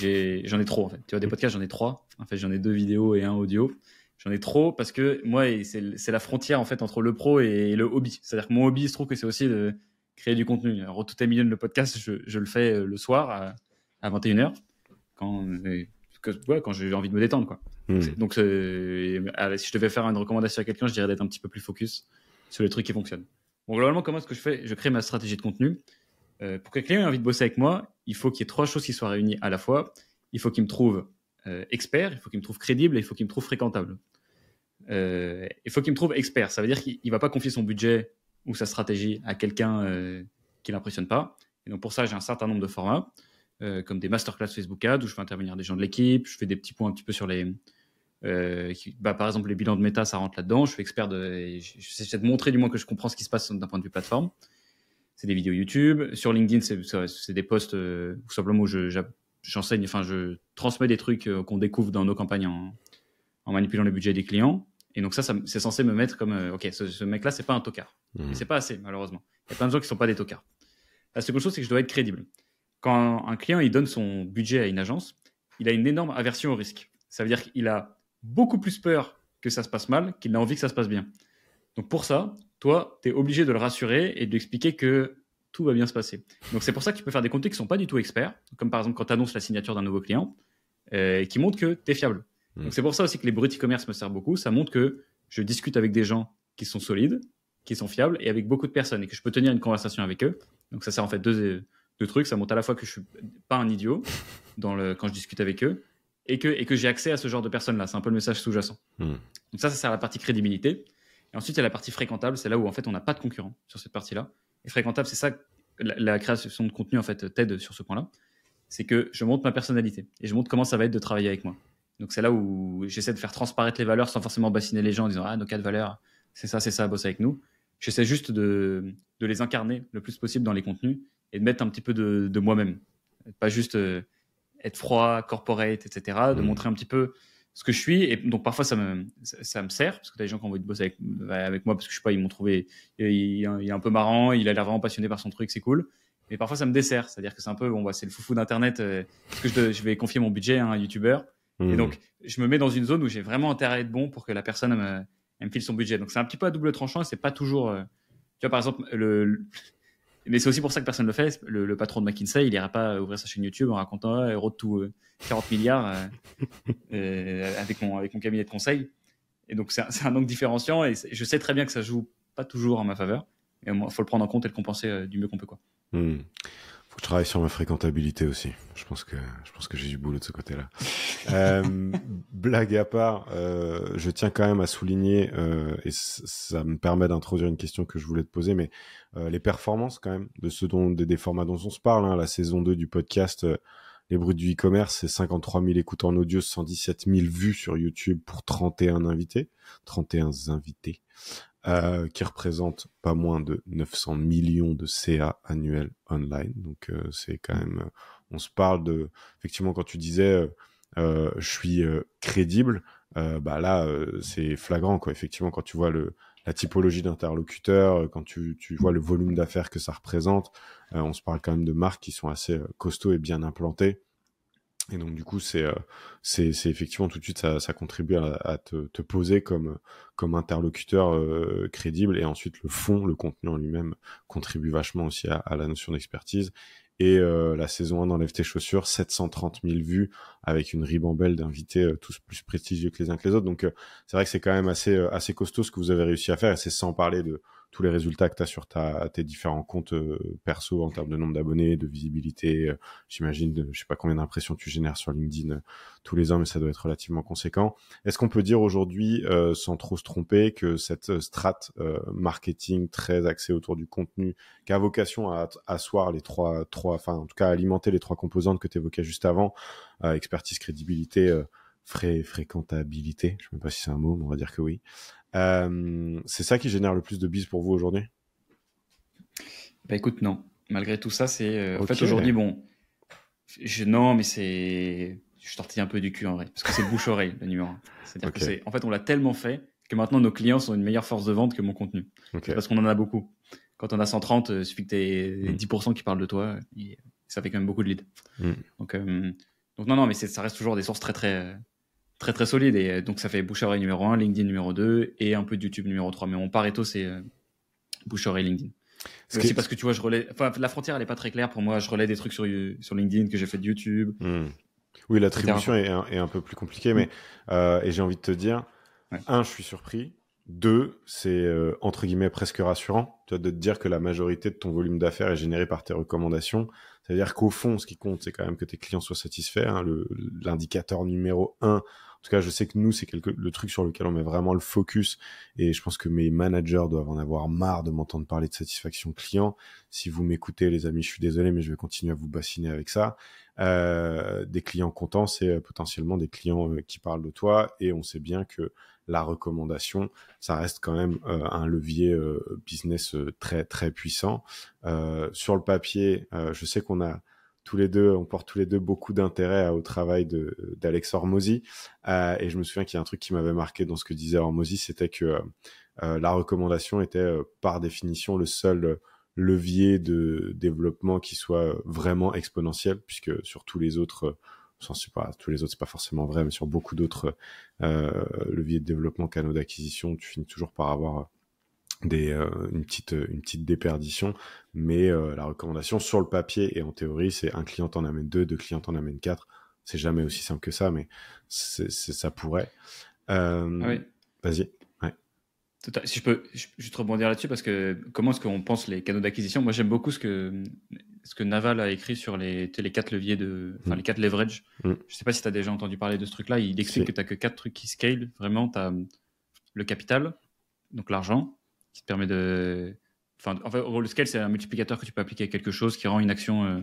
j'en ai, trop en fait. Tu vois, des podcasts, j'en ai trois. En fait, j'en ai deux vidéos et un audio. J'en ai trop parce que moi, c'est la frontière en fait entre le pro et le hobby. C'est-à-dire que mon hobby, je trouve que c'est aussi de créer du contenu. Alors, tout est milieu de le podcast, je, je, le fais euh, le soir à, à 21h quand, ouais, quand j'ai envie de me détendre. Quoi. Hmm. Donc, euh, si je devais faire une recommandation à quelqu'un, je dirais d'être un petit peu plus focus sur les trucs qui fonctionnent. Bon, globalement, comment est-ce que je fais? Je crée ma stratégie de contenu. Euh, pour que quelqu'un ait envie de bosser avec moi, il faut qu'il y ait trois choses qui soient réunies à la fois. Il faut qu'il me trouve euh, expert, il faut qu'il me trouve crédible et il faut qu'il me trouve fréquentable. Euh, il faut qu'il me trouve expert. Ça veut dire qu'il ne va pas confier son budget ou sa stratégie à quelqu'un qui l'impressionne pas. Et donc pour ça, j'ai un certain nombre de formats, comme des masterclass Facebook Ads où je fais intervenir des gens de l'équipe, je fais des petits points un petit peu sur les, euh, bah, par exemple les bilans de méta, ça rentre là-dedans. Je suis expert de, j'essaie de montrer du moins que je comprends ce qui se passe d'un point de vue plateforme. C'est des vidéos YouTube. Sur LinkedIn, c'est des posts euh, tout simplement où j'enseigne, enfin je transmets des trucs euh, qu'on découvre dans nos campagnes en, en manipulant le budget des clients. Et donc ça, c'est censé me mettre comme, euh, ok, ce, mec-là, c'est pas un tocard. Mmh. c'est pas assez, malheureusement. Il y a plein de gens qui sont pas des tocards. La seconde chose, c'est que je dois être crédible. Quand un client, il donne son budget à une agence, il a une énorme aversion au risque. Ça veut dire qu'il a beaucoup plus peur que ça se passe mal qu'il a envie que ça se passe bien. Donc pour ça, toi, tu es obligé de le rassurer et de lui expliquer que tout va bien se passer. Donc c'est pour ça que tu peux faire des contenus qui sont pas du tout experts, comme par exemple quand tu annonces la signature d'un nouveau client, euh, et qui montrent que tu es fiable. Donc mm. c'est pour ça aussi que les bruts e-commerce me servent beaucoup. Ça montre que je discute avec des gens qui sont solides, qui sont fiables et avec beaucoup de personnes et que je peux tenir une conversation avec eux. Donc ça sert en fait deux, deux trucs. Ça montre à la fois que je suis pas un idiot dans le, quand je discute avec eux et que, et que j'ai accès à ce genre de personnes-là. C'est un peu le message sous-jacent. Hmm. Donc ça, ça sert à la partie crédibilité. Et ensuite, il y a la partie fréquentable. C'est là où en fait on n'a pas de concurrent sur cette partie-là. Et fréquentable, c'est ça, la, la, création de contenu en fait t'aide sur ce point-là. C'est que je montre ma personnalité et je montre comment ça va être de travailler avec moi. Donc c'est là où j'essaie de faire transparaître les valeurs sans forcément bassiner les gens en disant ah nos quatre valeurs c'est ça c'est ça bosse avec nous. J'essaie juste de, de, les incarner le plus possible dans les contenus et de mettre un petit peu de, de moi-même, pas juste euh, être froid, corporate, etc. De mmh. montrer un petit peu ce que je suis et donc parfois ça me ça, me sert parce que t'as des gens qui ont envie de bosser avec, avec moi parce que je sais pas ils m'ont trouvé il, il, est un peu marrant, il a l'air vraiment passionné par son truc, c'est cool. Mais parfois ça me dessert, c'est-à-dire que c'est un peu bon bah c'est le foufou d'internet euh, parce que je, je, vais confier mon budget à un youtubeur et mmh. donc, je me mets dans une zone où j'ai vraiment intérêt à être bon pour que la personne me, me file son budget. Donc, c'est un petit peu à double tranchant et c'est pas toujours. Euh, tu vois, par exemple, le. Mais c'est aussi pour ça que personne ne le fait. Le, patron de McKinsey, il ira pas ouvrir sa chaîne YouTube en racontant ah, Road to 40 milliards euh, avec, mon, avec mon cabinet de conseil. Et donc, c'est un, un, angle différenciant et je sais très bien que ça joue pas toujours en ma faveur. Il faut le prendre en compte et le compenser euh, du mieux qu'on peut. Quoi. Mmh je travaille sur ma fréquentabilité aussi. Je pense que je pense que j'ai du boulot de ce côté-là. euh, blague à part, euh, je tiens quand même à souligner euh, et ça me permet d'introduire une question que je voulais te poser, mais euh, les performances quand même de ce dont des, formats dont on se parle. Hein, la saison 2 du podcast euh, Les Bruts du e-commerce, c'est 53 000 écoutes en audio, 117 000 vues sur YouTube pour 31 invités, 31 invités. Euh, qui représente pas moins de 900 millions de CA annuels online. Donc euh, c'est quand même, euh, on se parle de, effectivement quand tu disais je suis crédible, bah là c'est flagrant quoi. Effectivement quand tu vois le la typologie d'interlocuteur, quand tu, tu vois le volume d'affaires que ça représente, on se parle quand même de marques qui sont assez costauds et bien implantées. Et donc du coup, c'est euh, c'est effectivement tout de suite ça, ça contribue à, à te, te, poser comme comme interlocuteur euh, crédible et ensuite le fond, le contenu en lui-même contribue vachement aussi à, à la notion d'expertise. Et euh, la saison 1 d'Enlève tes chaussures, 730 000 vues avec une ribambelle d'invités euh, tous plus prestigieux que les uns que les autres. Donc c'est vrai que c'est quand même assez assez costaud ce que vous avez réussi à faire et c'est sans parler de tous les résultats que tu as sur ta, tes différents comptes euh, perso en termes de nombre d'abonnés, de visibilité. Euh, J'imagine, je sais pas combien d'impressions tu génères sur LinkedIn euh, tous les ans, mais ça doit être relativement conséquent. Est-ce qu'on peut dire aujourd'hui, sans trop se tromper, que cette strate marketing très axée autour du contenu, qui a vocation à asseoir les trois, trois, enfin en tout cas alimenter les trois composantes que tu évoquais juste avant, expertise, crédibilité, fré fréquentabilité, je ne sais pas si c'est un mot, mais on va dire que oui. Euh, c'est ça qui génère le plus de bises pour vous aujourd'hui? Bah écoute, non. Malgré tout ça, c'est. Euh, en fait, aujourd'hui, bon. Je, non, mais c'est. Je suis sorti un peu du cul en vrai. Parce que c'est bouche-oreille, le numéro 1. C'est-à-dire que c'est. En fait, on l'a tellement fait que maintenant, nos clients sont une meilleure force de vente que mon contenu. Parce qu'on en a beaucoup. Quand on a 130, il suffit que tu aies 10% qui parlent de toi. Et ça fait quand même beaucoup de leads. Mm. Donc, euh, donc, non, non, mais ça reste toujours des sources très, très très très solide. Et donc ça fait bouche numéro 1, LinkedIn numéro 2 et un peu de YouTube numéro 3. Mais mon Pareto, c'est euh, bouche LinkedIn. C'est aussi parce que tu vois, je relais. Enfin, la frontière, elle est pas très claire pour moi. Je relais des trucs sur, sur LinkedIn que j'ai fait de YouTube. Hmm. Oui, l'attribution est, est, un peu plus compliquée, mais euh, et j'ai envie de te dire, un, je suis surpris. Deux, c'est euh, entre guillemets presque rassurant, tu vois, de te dire que la majorité de ton volume d'affaires est généré par tes recommandations. C'est-à-dire qu'au fond, ce qui compte, c'est quand même que tes clients soient satisfaits. Hein, L'indicateur numéro un, en tout cas, je sais que nous, c'est le truc sur lequel on met vraiment le focus. Et je pense que mes managers doivent en avoir marre de m'entendre parler de satisfaction client. Si vous m'écoutez, les amis, je suis désolé, mais je vais continuer à vous bassiner avec ça. Euh, des clients contents, c'est euh, potentiellement des clients euh, qui parlent de toi. Et on sait bien que la recommandation, ça reste quand même euh, un levier euh, business euh, très très puissant. sur le papier, je sais qu'on a tous les deux, on porte tous les deux beaucoup d'intérêt au travail d'Alex Hormozy. et je me souviens qu'il y a un truc qui m'avait marqué dans ce que disait Hormozy, c'était que la recommandation était par définition le seul levier de développement qui soit vraiment exponentiel, puisque sur tous les autres pas, tous les autres, c'est pas forcément vrai, mais sur beaucoup d'autres euh, leviers de développement, canaux d'acquisition, tu finis toujours par avoir des, euh, une, petite, une petite déperdition. Mais euh, la recommandation sur le papier et en théorie, c'est un client en amène deux, deux clients en amènent quatre. C'est jamais aussi simple que ça, mais c'est, ça pourrait. Euh, ah oui. Vas-y. Si je peux juste rebondir là-dessus, parce que comment est-ce qu'on pense les canaux d'acquisition? Moi, j'aime beaucoup ce que, ce que Naval a écrit sur les, les quatre leviers de, enfin, mm. les quatre leverage. Mm. Je sais pas si tu as déjà entendu parler de ce truc-là. Il explique que tu n'as que quatre trucs qui scale. Vraiment, tu as le capital, donc l'argent, qui te permet de. Enfin, en fait, le scale, c'est un multiplicateur que tu peux appliquer à quelque chose qui rend une action, euh,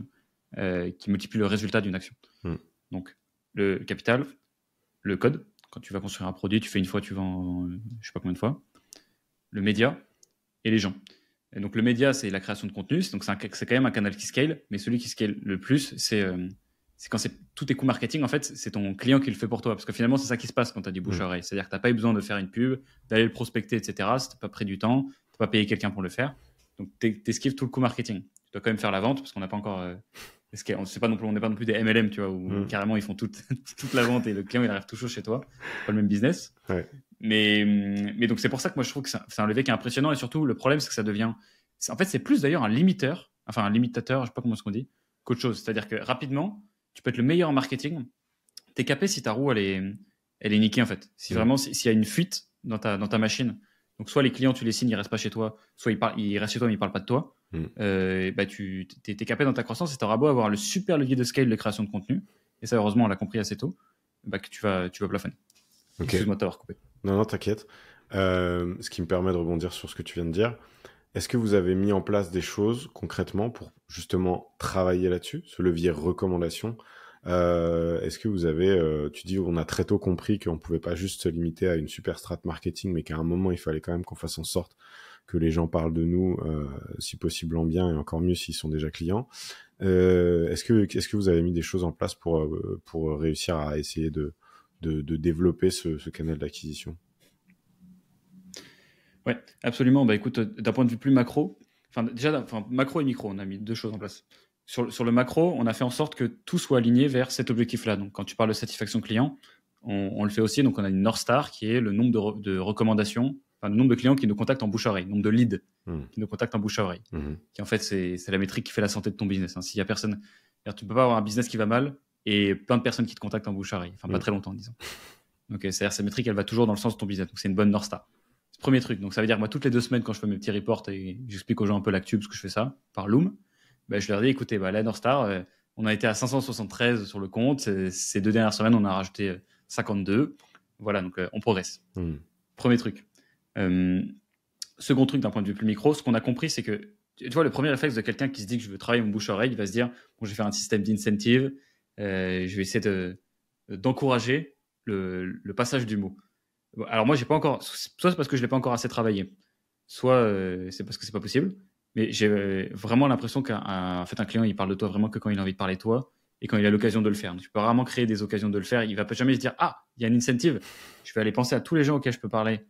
euh, qui multiplie le résultat d'une action. Mm. Donc, le capital, le code. Quand tu vas construire un produit, tu fais une fois, tu vends, je sais pas combien de fois le média et les gens. Et donc le média, c'est la création de contenu, donc c'est quand même un canal qui scale, mais celui qui scale le plus, c'est euh, quand c'est tous tes coûts marketing, en fait, c'est ton client qui le fait pour toi. Parce que finalement, c'est ça qui se passe quand tu as du bouche à oreille. C'est-à-dire que tu n'as pas eu besoin de faire une pub, d'aller le prospecter, etc. Si tu pas pris du temps, tu pas payé quelqu'un pour le faire. Donc tu esquives tout le coût marketing. Tu dois quand même faire la vente parce qu'on n'a pas encore. Euh, on n'est pas, non plus, pas non plus des MLM, tu vois, où mm. carrément ils font toute, toute la vente et le client il arrive tout chaud chez toi. Pas le même business. Mais, mais donc c'est pour ça que moi je trouve que c'est un levier qui est impressionnant et surtout le problème c'est que ça devient. En fait, c'est plus d'ailleurs un limiteur, enfin un limitateur, je sais pas comment ce qu'on dit, qu'autre chose. C'est-à-dire que rapidement, tu peux être le meilleur en marketing. Tu es capé si ta roue elle est, elle est niquée en fait. Si vraiment, s'il y a une fuite dans ta, dans ta machine, donc soit les clients tu les signes, ils restent pas chez toi, soit ils, parlent, ils restent chez toi mais ils parlent pas de toi Mm. Euh, bah, tu es, capé dans ta croissance et tu auras beau avoir le super levier de scale de création de contenu, et ça, heureusement, on l'a compris assez tôt, bah, que tu vas, tu vas plafonner. Excuse-moi de t'avoir coupé. Non, non, t'inquiète. Euh, ce qui me permet de rebondir sur ce que tu viens de dire. Est-ce que vous avez mis en place des choses concrètement pour justement travailler là-dessus, ce levier recommandation? Euh, Est-ce que vous avez, tu dis, on a très tôt compris qu'on pouvait pas juste se limiter à une super strat marketing, mais qu'à un moment il fallait quand même qu'on fasse en sorte que les gens parlent de nous, euh, si possible en bien, et encore mieux s'ils sont déjà clients. Euh, est-ce que, est-ce que vous avez mis des choses en place pour, euh, pour réussir à essayer de, de, développer ce, canal d'acquisition Ouais, absolument. Bah, écoute, d'un point de vue plus macro, enfin, déjà, enfin, macro et micro, on a mis deux choses en place. Sur, sur, le macro, on a fait en sorte que tout soit aligné vers cet objectif-là. Donc, quand tu parles de satisfaction client, on, le fait aussi. Donc, on a une North Star qui est le nombre de, de recommandations le nombre de clients qui nous contactent en bouche à oreille, nombre de leads hmm. qui nous contactent en bouche à oreille, hmm. qui en fait c'est la métrique qui fait la santé de ton business. Hein. S'il y a personne, tu peux pas avoir un business qui va mal et plein de personnes qui te contactent en bouche à oreille, enfin pas hmm. très longtemps disons. Donc c'est-à-dire cette métrique elle va toujours dans le sens de ton business, donc c'est une bonne North Star. Premier truc, donc ça veut dire moi toutes les deux semaines quand je fais mes petits reports et j'explique aux gens un peu l'actu parce que je fais ça par Loom, ben, je leur dis écoutez bah, la North Star, euh, on a été à 573 sur le compte, ces deux dernières semaines on a rajouté 52, euh, voilà donc euh, on progresse. Premier truc. Euh, second truc d'un point de vue plus micro, ce qu'on a compris, c'est que tu vois, le premier réflexe de quelqu'un qui se dit que je veux travailler mon bouche-oreille, il va se dire bon, je vais faire un système d'incentive, euh, je vais essayer de, d'encourager le, passage du mot. Alors moi, j'ai pas encore, soit c'est parce que je l'ai pas encore assez travaillé, soit euh, c'est parce que c'est pas possible. Mais j'ai vraiment l'impression qu'un fait, un client, il parle de toi vraiment que quand il a envie de parler de toi et quand il a l'occasion de le faire. tu peux vraiment créer des occasions de le faire. Il va pas jamais se dire ah, il y a un incentive. Je vais aller penser à tous les gens auxquels je peux parler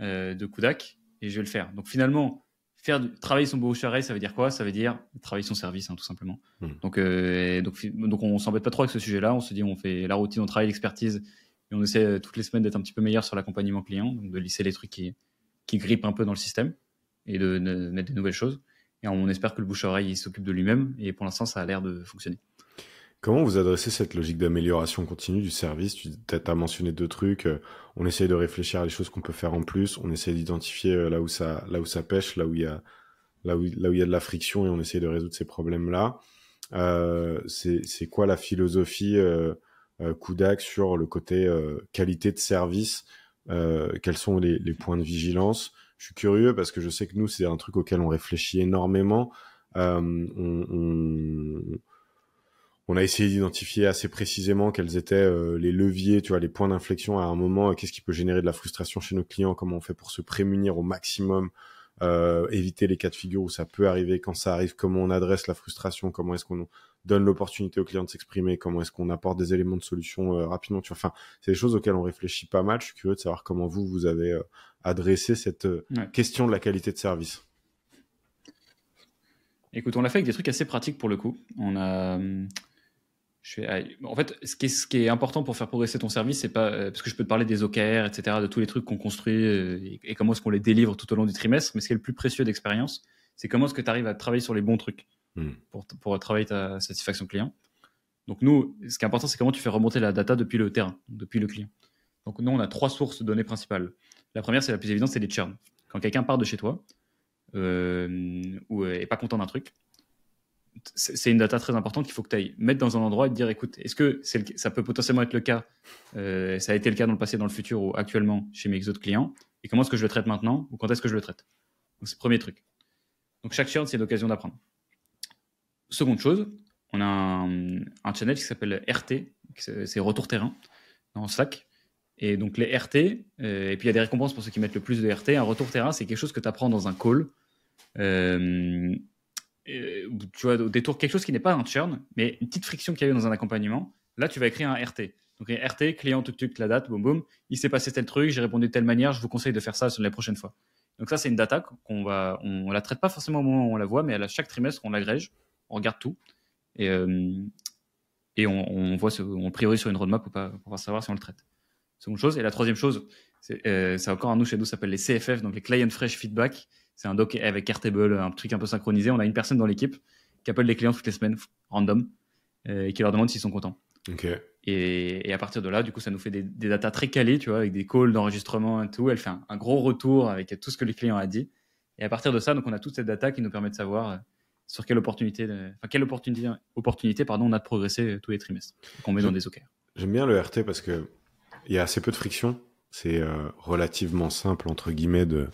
euh, de Kudak et je vais le faire. Donc finalement, faire du, travailler son bouche à ça veut dire quoi? Ça veut dire travailler son service, hein, tout simplement. Hmm. Donc, euh, donc, donc on s'embête pas trop avec ce sujet-là. On se dit, on fait la routine, on travaille l'expertise et on essaie euh, toutes les semaines d'être un petit peu meilleur sur l'accompagnement client, donc de lisser les trucs qui, qui grippent un peu dans le système et de, de mettre des nouvelles choses. Et on espère que le bouche à oreille s'occupe de lui-même. Et pour l'instant, ça a l'air de fonctionner. Comment vous adressez cette logique d'amélioration continue du service? Tu as mentionné deux trucs. Euh, on essaye de réfléchir à les choses qu'on peut faire en plus. On essaie d'identifier euh, là où ça, là où ça pêche, là où il y a, là où, là où il y a de la friction et on essaie de résoudre ces problèmes-là. Euh, c'est quoi la philosophie euh, euh sur le côté qualité de service? Quels sont les, les, points de vigilance? Je suis curieux parce que je sais que nous, c'est un truc auquel on réfléchit énormément. on, on on a essayé d'identifier assez précisément quels étaient euh, les leviers, tu vois, les points d'inflexion à un moment, euh, qu'est-ce qui peut générer de la frustration chez nos clients, comment on fait pour se prémunir au maximum, euh, éviter les cas de figure où ça peut arriver, quand ça arrive, comment on adresse la frustration, comment est-ce qu'on donne l'opportunité aux clients de s'exprimer, comment est-ce qu'on apporte des éléments de solution rapidement, tu vois. Enfin, c'est des choses auxquelles on réfléchit pas mal. Je suis curieux de savoir comment vous, vous avez adressé cette question de la qualité de service. Écoute, on l'a fait avec des trucs assez pratiques pour le coup. On a hum, en fait, ce qui, est, ce qui, est, important pour faire progresser ton service, c'est pas euh, parce que je peux te parler des OKR, etc., de tous les trucs qu'on construit euh, et, comment est-ce qu'on les délivre tout au long du trimestre. Mais ce qui est le plus précieux d'expérience, c'est comment est-ce que tu arrives à travailler sur les bons trucs hmm. pour, pour, travailler ta satisfaction client. Donc nous, ce qui est important, c'est comment tu fais remonter la data depuis le terrain, depuis le client. Donc nous, on a trois sources de données principales. La première, c'est la plus évidente, c'est les churns. Quand quelqu'un part de chez toi euh, ou est pas content d'un truc, c'est une data très importante qu'il faut que tu ailles mettre dans un endroit et te dire écoute, est-ce que ça peut potentiellement être le cas euh, Ça a été le cas dans le passé, dans le futur ou actuellement chez mes autres clients. Et comment est-ce que je le traite maintenant ou quand est-ce que je le traite? Donc, c'est le premier truc. Donc, chaque churn, c'est l'occasion d'apprendre. Seconde chose, on a un, un channel qui s'appelle RT, c'est retour terrain dans Slack. Et donc, les RT, euh, et puis il y a des récompenses pour ceux qui mettent le plus de RT. Un retour terrain, c'est quelque chose que tu apprends dans un call. Euh, euh, tu vois, au détour, quelque chose qui n'est pas un churn, mais une petite friction qu'il y a eu dans un accompagnement, là, tu vas écrire un RT. Donc, RT, client, tout tuk, la date, boum, boum, il s'est passé tel truc, j'ai répondu de telle manière, je vous conseille de faire ça sur les prochaines fois. Donc, ça, c'est une data qu'on va, on, la traite pas forcément au moment où on la voit, mais à chaque trimestre, on l'agrège, on regarde tout, et, euh, et on, on, voit, on priorise sur une roadmap pour, pas, pour savoir si on le traite. Seconde chose. Et la troisième chose, c'est euh, encore un nous chez nous, s'appelle les CFF, donc les Client Fresh Feedback. C'est un doc avec Airtable, un truc un peu synchronisé. On a une personne dans l'équipe qui appelle les clients toutes les semaines, random, euh, et qui leur demande s'ils sont contents. Et, à partir de là, du coup, ça nous fait des, des datas très calées, tu vois, avec des calls d'enregistrement et tout. Elle fait un, gros retour avec tout ce que les clients ont dit. Et à partir de ça, donc, on a toute cette data qui nous permet de savoir euh, sur quelle opportunité, enfin, quelle opportunité, opportunité pardon, on a de progresser euh, tous les trimestres, qu'on met dans des OKR. J'aime bien le RT parce que il y a assez peu de friction. C'est relativement simple, entre guillemets, de,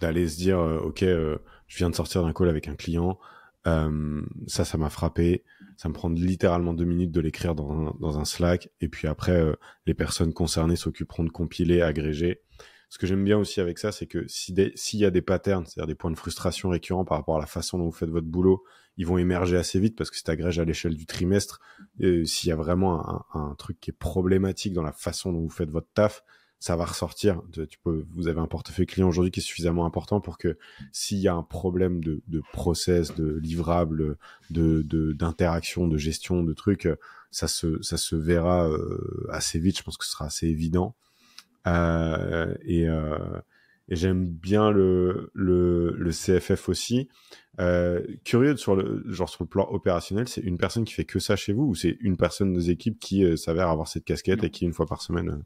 d'aller se dire euh, ok euh, je viens de sortir d'un call avec un client euh, ça ça m'a frappé. Ça me prend littéralement deux minutes de l'écrire dans un, dans un Slack. Et puis après les personnes concernées s'occuperont de compiler agréger. Ce que j'aime bien aussi avec ça c'est que si s'il y a des patterns c'est-à-dire des points de frustration récurrents par rapport à la façon dont vous faites votre boulot ils vont émerger assez vite parce que c'est agrégé à l'échelle du trimestre. S'il y a vraiment un, un truc qui est problématique dans la façon dont vous faites votre taf ça va ressortir. Tu peux, vous avez un portefeuille client aujourd'hui qui est suffisamment important pour que s'il y a un problème de, de process, de livrable, de d'interaction, de, gestion, de trucs, ça se ça se verra euh, assez vite. Je pense que ce sera assez évident. Euh, et, euh, et j'aime bien le, le, le CFF aussi. Euh, curieux sur le genre sur le plan opérationnel, c'est une personne qui fait que ça chez vous ou c'est une personne des équipes qui euh, s'avère avoir cette casquette et qui une fois par semaine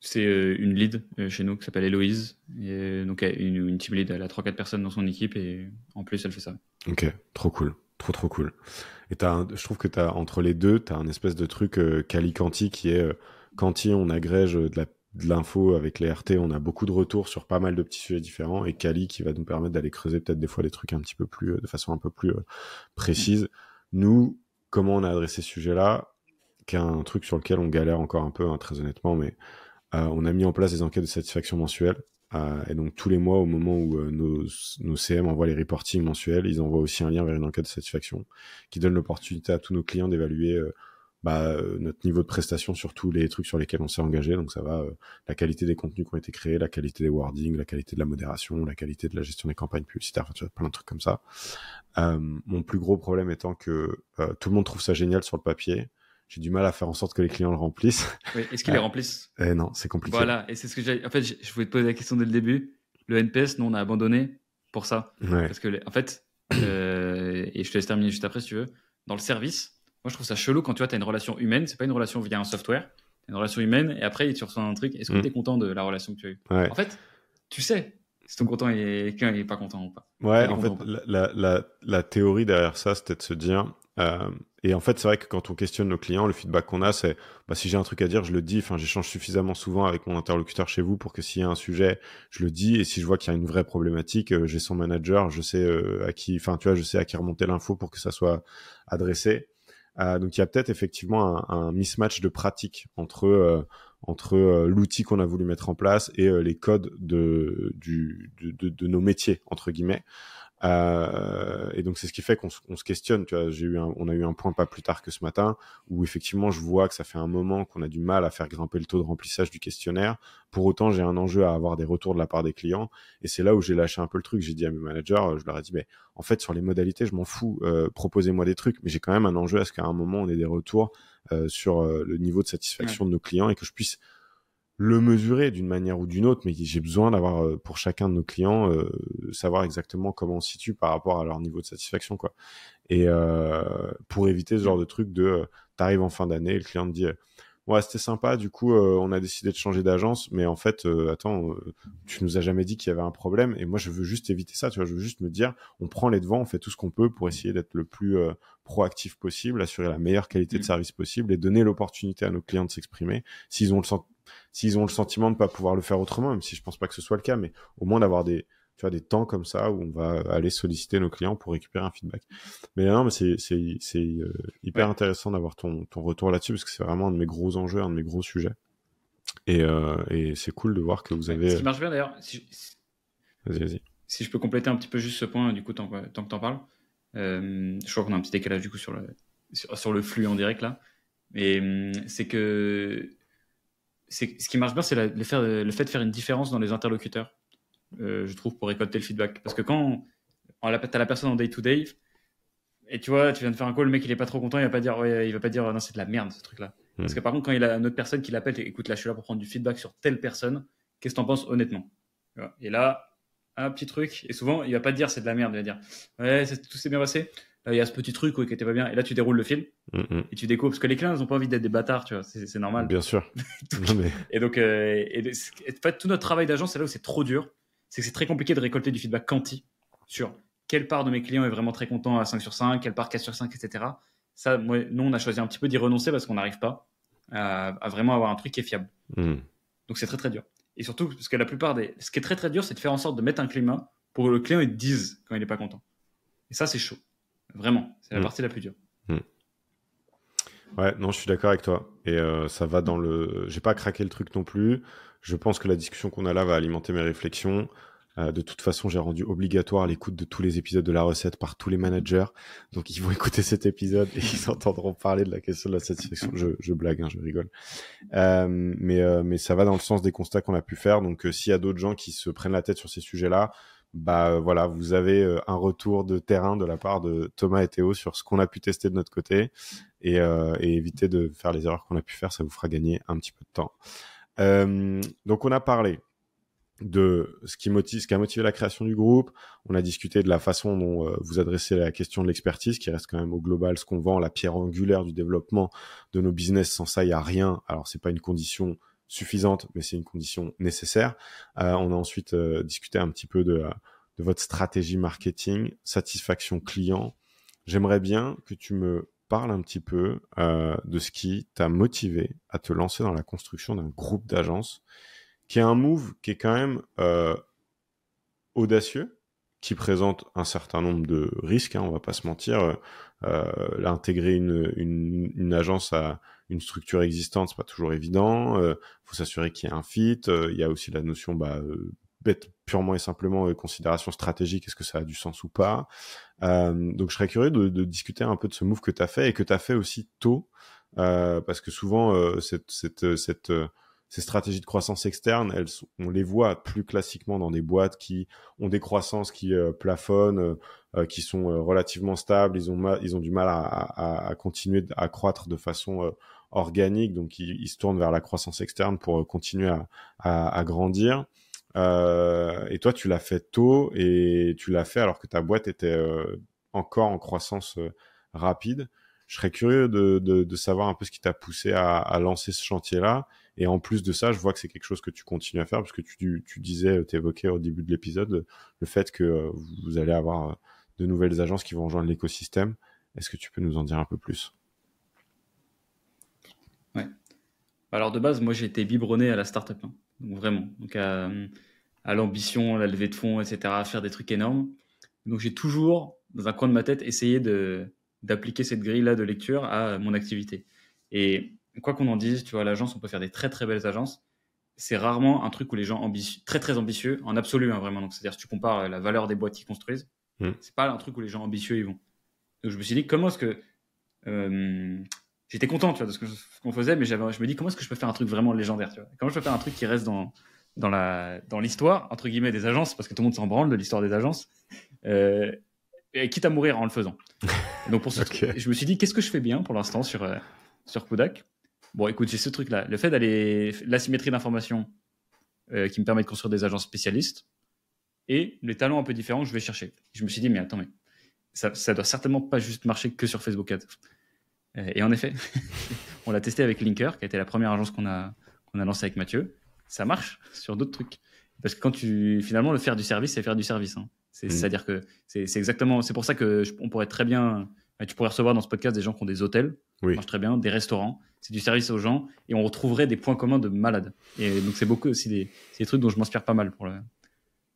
c'est euh, une lead euh, chez nous qui s'appelle Héloïse. Et donc, une, team lead, elle a 3-4 personnes dans son équipe et en plus, elle fait ça. Ok, trop cool. Trop, trop cool. Et as je trouve que as, entre les deux, tu as un espèce de truc euh, Cali-Canti qui est Canti, on agrège de l'info avec les RT, on a beaucoup de retours sur pas mal de petits sujets différents et Cali qui va nous permettre d'aller creuser peut-être des fois des trucs un petit peu plus de façon un peu plus précise. Nous, comment on a adressé ce sujet-là, qui un truc sur lequel on galère encore un peu, hein, très honnêtement, mais euh, on a mis en place des enquêtes de satisfaction mensuelles. Euh, et donc tous les mois, au moment où euh, nos, nos, CM envoient les reportings mensuels, ils envoient aussi un lien vers une enquête de satisfaction qui donne l'opportunité à tous nos clients d'évaluer bah, notre niveau de prestation sur tous les trucs sur lesquels on s'est engagé. Donc ça va la qualité des contenus qui ont été créés, la qualité des wordings, la qualité de la modération, la qualité de la gestion des campagnes publicitaires, enfin, tu vois, plein de trucs comme ça. mon plus gros problème étant que tout le monde trouve ça génial sur le papier, j'ai du mal à faire en sorte que les clients le remplissent. Oui, est-ce qu'ils les remplissent? eh Non, c'est compliqué. Voilà, et c'est ce que j'ai. En fait, je voulais te poser la question dès le début. Le NPS, nous, on a abandonné pour ça. Parce que, en fait, euh, et je te laisse terminer juste après si tu veux, dans le service, moi, je trouve ça chelou quand tu vois, tu as une relation humaine. C'est pas une relation via un software. une relation humaine, et après, tu reçois un truc. Est-ce que mm. tu es content de la relation que tu as eue? En fait, tu sais si ton content et quelqu'un n'est pas content ou pas. Ouais, en fait, la, la, la, théorie derrière ça, c'était de se dire, euh, et en fait, c'est vrai que quand on questionne nos clients, le feedback qu'on a, c'est bah, si j'ai un truc à dire, je le dis. Enfin, j'échange suffisamment souvent avec mon interlocuteur chez vous pour que s'il y a un sujet, je le dis. Et si je vois qu'il y a une vraie problématique, euh, j'ai son manager, je sais euh, à qui, enfin, tu vois, je sais à qui remonter l'info pour que ça soit adressé. Euh, donc, il y a peut-être effectivement un, mismatch de pratique entre entre l'outil qu'on a voulu mettre en place et les codes de, du, de, nos métiers entre guillemets. Euh, et donc c'est ce qui fait qu'on se questionne. Tu vois, j'ai eu un, on a eu un point pas plus tard que ce matin où effectivement je vois que ça fait un moment qu'on a du mal à faire grimper le taux de remplissage du questionnaire. Pour autant, j'ai un enjeu à avoir des retours de la part des clients. Et c'est là où j'ai lâché un peu le truc. J'ai dit à mes managers, je leur ai dit, mais en fait sur les modalités, je m'en fous. Euh, proposez-moi des trucs, mais j'ai quand même un enjeu à ce qu'à un moment on ait des retours euh, sur euh, le niveau de satisfaction de nos clients et que je puisse le mesurer d'une manière ou d'une autre, mais j'ai besoin d'avoir euh, pour chacun de nos clients euh, savoir exactement comment on se situe par rapport à leur niveau de satisfaction, quoi. Et euh, pour éviter ce genre de truc de, t'arrives en fin d'année, le client te dit, ouais, c'était sympa. Du coup, euh, on a décidé de changer d'agence. Mais en fait, euh, attends, euh, tu nous as jamais dit qu'il y avait un problème. Et moi, je veux juste éviter ça. Tu vois, je veux juste me dire, on prend les devants, on fait tout ce qu'on peut pour essayer d'être le plus proactif possible, assurer la meilleure qualité de mm. service possible et donner l'opportunité à nos clients de s'exprimer. S'ils ont le s'ils ont le sentiment de pas pouvoir le faire autrement, même si je pense pas que ce soit le cas, mais au moins d'avoir des tu vois, des temps comme ça où on va aller solliciter nos clients pour récupérer un feedback. Mais non, mais c'est, c'est, c'est euh, hyper intéressant d'avoir ton, ton retour là-dessus parce que c'est vraiment un de mes gros enjeux, un de mes gros sujets. Et, euh, et c'est cool de voir que vous avez. Ce qui marche bien d'ailleurs, si, vas-y, vas-y. si je peux compléter un petit peu juste ce point, du coup, tant, tant que t'en parles, euh, je crois qu'on a un petit décalage du coup sur le, sur, le flux en direct là. Mais hum, c'est que ce qui marche bien, c'est le, fait, le fait de faire une différence dans les interlocuteurs. Euh, je trouve, pour récolter le feedback. Parce que quand tu as la personne en day-to-day, et tu vois, tu viens de faire un call, le mec il est pas trop content, il va pas dire, ouais, il va pas dire, non, c'est de la merde ce truc-là. Hmm. Parce que par contre, quand il a une autre personne qui l'appelle, écoute, là, je suis là pour prendre du feedback sur telle personne, qu'est-ce que t'en penses honnêtement? Et là, un petit truc, et souvent, il va pas dire c'est de la merde, il va dire, ouais, tout s'est bien passé. Il y a ce petit truc qui était pas bien, et là, tu déroules le film, hmm, hmm. et tu découvres, parce que les clients, ils ont pas envie d'être des bâtards, tu vois, c'est normal. Bien sûr. Et donc, euh, et, en fait, tout notre travail d'agence, c'est là où c'est trop dur c'est que c'est très compliqué de récolter du feedback quanti sur quelle part de mes clients est vraiment très content à 5 sur 5, quelle part 4 sur 5, etc. Ça, moi, nous, on a choisi un petit peu d'y renoncer parce qu'on n'arrive pas à, vraiment avoir un truc qui est fiable. Hmm. Donc c'est très très dur. Et surtout, parce que la plupart des. Ce qui est très très dur, c'est de faire en sorte de mettre un climat pour que le client il dise quand il n'est pas content. Et ça, c'est chaud. Vraiment. C'est la hmm. partie la plus dure. Hmm. Ouais, non, je suis d'accord avec toi. Et euh, ça va dans le. J'ai pas craqué le truc non plus. Je pense que la discussion qu'on a là va alimenter mes réflexions. Euh, de toute façon, j'ai rendu obligatoire l'écoute de tous les épisodes de la recette par tous les managers. Donc, ils vont écouter cet épisode et ils entendront parler de la question de la satisfaction. Je, je blague, hein, je rigole. Euh, mais, mais ça va dans le sens des constats qu'on a pu faire. Donc, s'il y a d'autres gens qui se prennent la tête sur ces sujets-là, bah euh, voilà, vous avez un retour de terrain de la part de Thomas et Théo sur ce qu'on a pu tester de notre côté et, et éviter de faire les erreurs qu'on a pu faire. Ça vous fera gagner un petit peu de temps. Euh, donc on a parlé de ce qui motive, ce qui a motivé la création du groupe. On a discuté de la façon dont euh, vous adressez la question de l'expertise, qui reste quand même au global ce qu'on vend, la pierre angulaire du développement de nos business. Sans ça, il y a rien. Alors c'est pas une condition suffisante, mais c'est une condition nécessaire. Euh, on a ensuite euh, discuté un petit peu de, de votre stratégie marketing, satisfaction client. J'aimerais bien que tu me parle un petit peu euh, de ce qui t'a motivé à te lancer dans la construction d'un groupe d'agences, qui est un move qui est quand même euh, audacieux, qui présente un certain nombre de risques, hein, on va pas se mentir. Euh, intégrer une, une, agence à une structure existante, c'est pas toujours évident. Euh, faut s'assurer qu'il y ait un fit. Euh, il y a aussi la notion bah, bête purement et simplement considération stratégique, est-ce que ça a du sens ou pas. Euh, donc je serais curieux de, de, discuter un peu de ce move que tu as fait et que tu as fait aussi tôt, euh, parce que souvent euh, cette, cette, cette ces stratégies de croissance externe, elles, on les voit plus classiquement dans des boîtes qui ont des croissances qui plafonnent, qui sont relativement stables. Ils ont ils ont du mal à, à, à, continuer à croître de façon organique, donc ils, se tournent vers la croissance externe pour continuer à, à grandir. Euh, et toi, tu l'as fait tôt et tu l'as fait alors que ta boîte était euh, encore en croissance euh, rapide. Je serais curieux de, de, de, savoir un peu ce qui t'a poussé à, à, lancer ce chantier-là. Et en plus de ça, je vois que c'est quelque chose que tu continues à faire parce que tu, tu disais, tu évoquais au début de l'épisode le fait que vous allez avoir de nouvelles agences qui vont rejoindre l'écosystème. Est-ce que tu peux nous en dire un peu plus? Ouais. Alors de base, moi j'ai été biberonné à la startup. Hein vraiment. Donc à, l'ambition, à la levée de fonds, etc., à faire des trucs énormes. Donc j'ai toujours, dans un coin de ma tête, essayé de d'appliquer cette grille-là de lecture à mon activité. Et quoi qu'on en dise, tu vois, l'agence, on peut faire des très très belles agences. C'est rarement un truc où les gens ambitieux, très très ambitieux, en absolu, hein, vraiment. Donc c'est-à-dire si tu compares la valeur des boîtes qu'ils construisent, mmh. c'est pas un truc où les gens ambitieux ils vont. Donc je me suis dit comment est-ce que euh, j'étais content tu vois, de ce qu'on faisait, mais je me dis comment est-ce que je peux faire un truc vraiment légendaire, tu vois? Comment je peux faire un truc qui reste dans dans la dans l'histoire entre guillemets des agences, parce que tout le monde s'en branle de l'histoire des agences, euh, et quitte à mourir en le faisant. donc pour ce je me suis dit qu'est-ce que je fais bien pour l'instant sur euh, sur Kodak. Bon, écoute, j'ai ce truc-là, le fait d'aller l'asymétrie d'information euh, qui me permet de construire des agences spécialistes et les talents un peu différents que je vais chercher. Je me suis dit mais attends mais ça, ça doit certainement pas juste marcher que sur Facebook Ads et en effet, on l'a testé avec Linker, qui a été la première agence qu'on a, qu'on a lancée avec Mathieu. Ça marche sur d'autres trucs. Parce que quand tu, finalement, le faire du service, c'est faire du service. Hein. Mm. C'est-à-dire que c'est exactement, c'est pour ça que on pourrait très bien, tu pourrais recevoir dans ce podcast des gens qui ont des hôtels, oui. marche très bien, des restaurants, c'est du service aux gens, et on retrouverait des points communs de malades. Et donc c'est beaucoup aussi des, des, trucs dont je m'inspire pas mal pour le,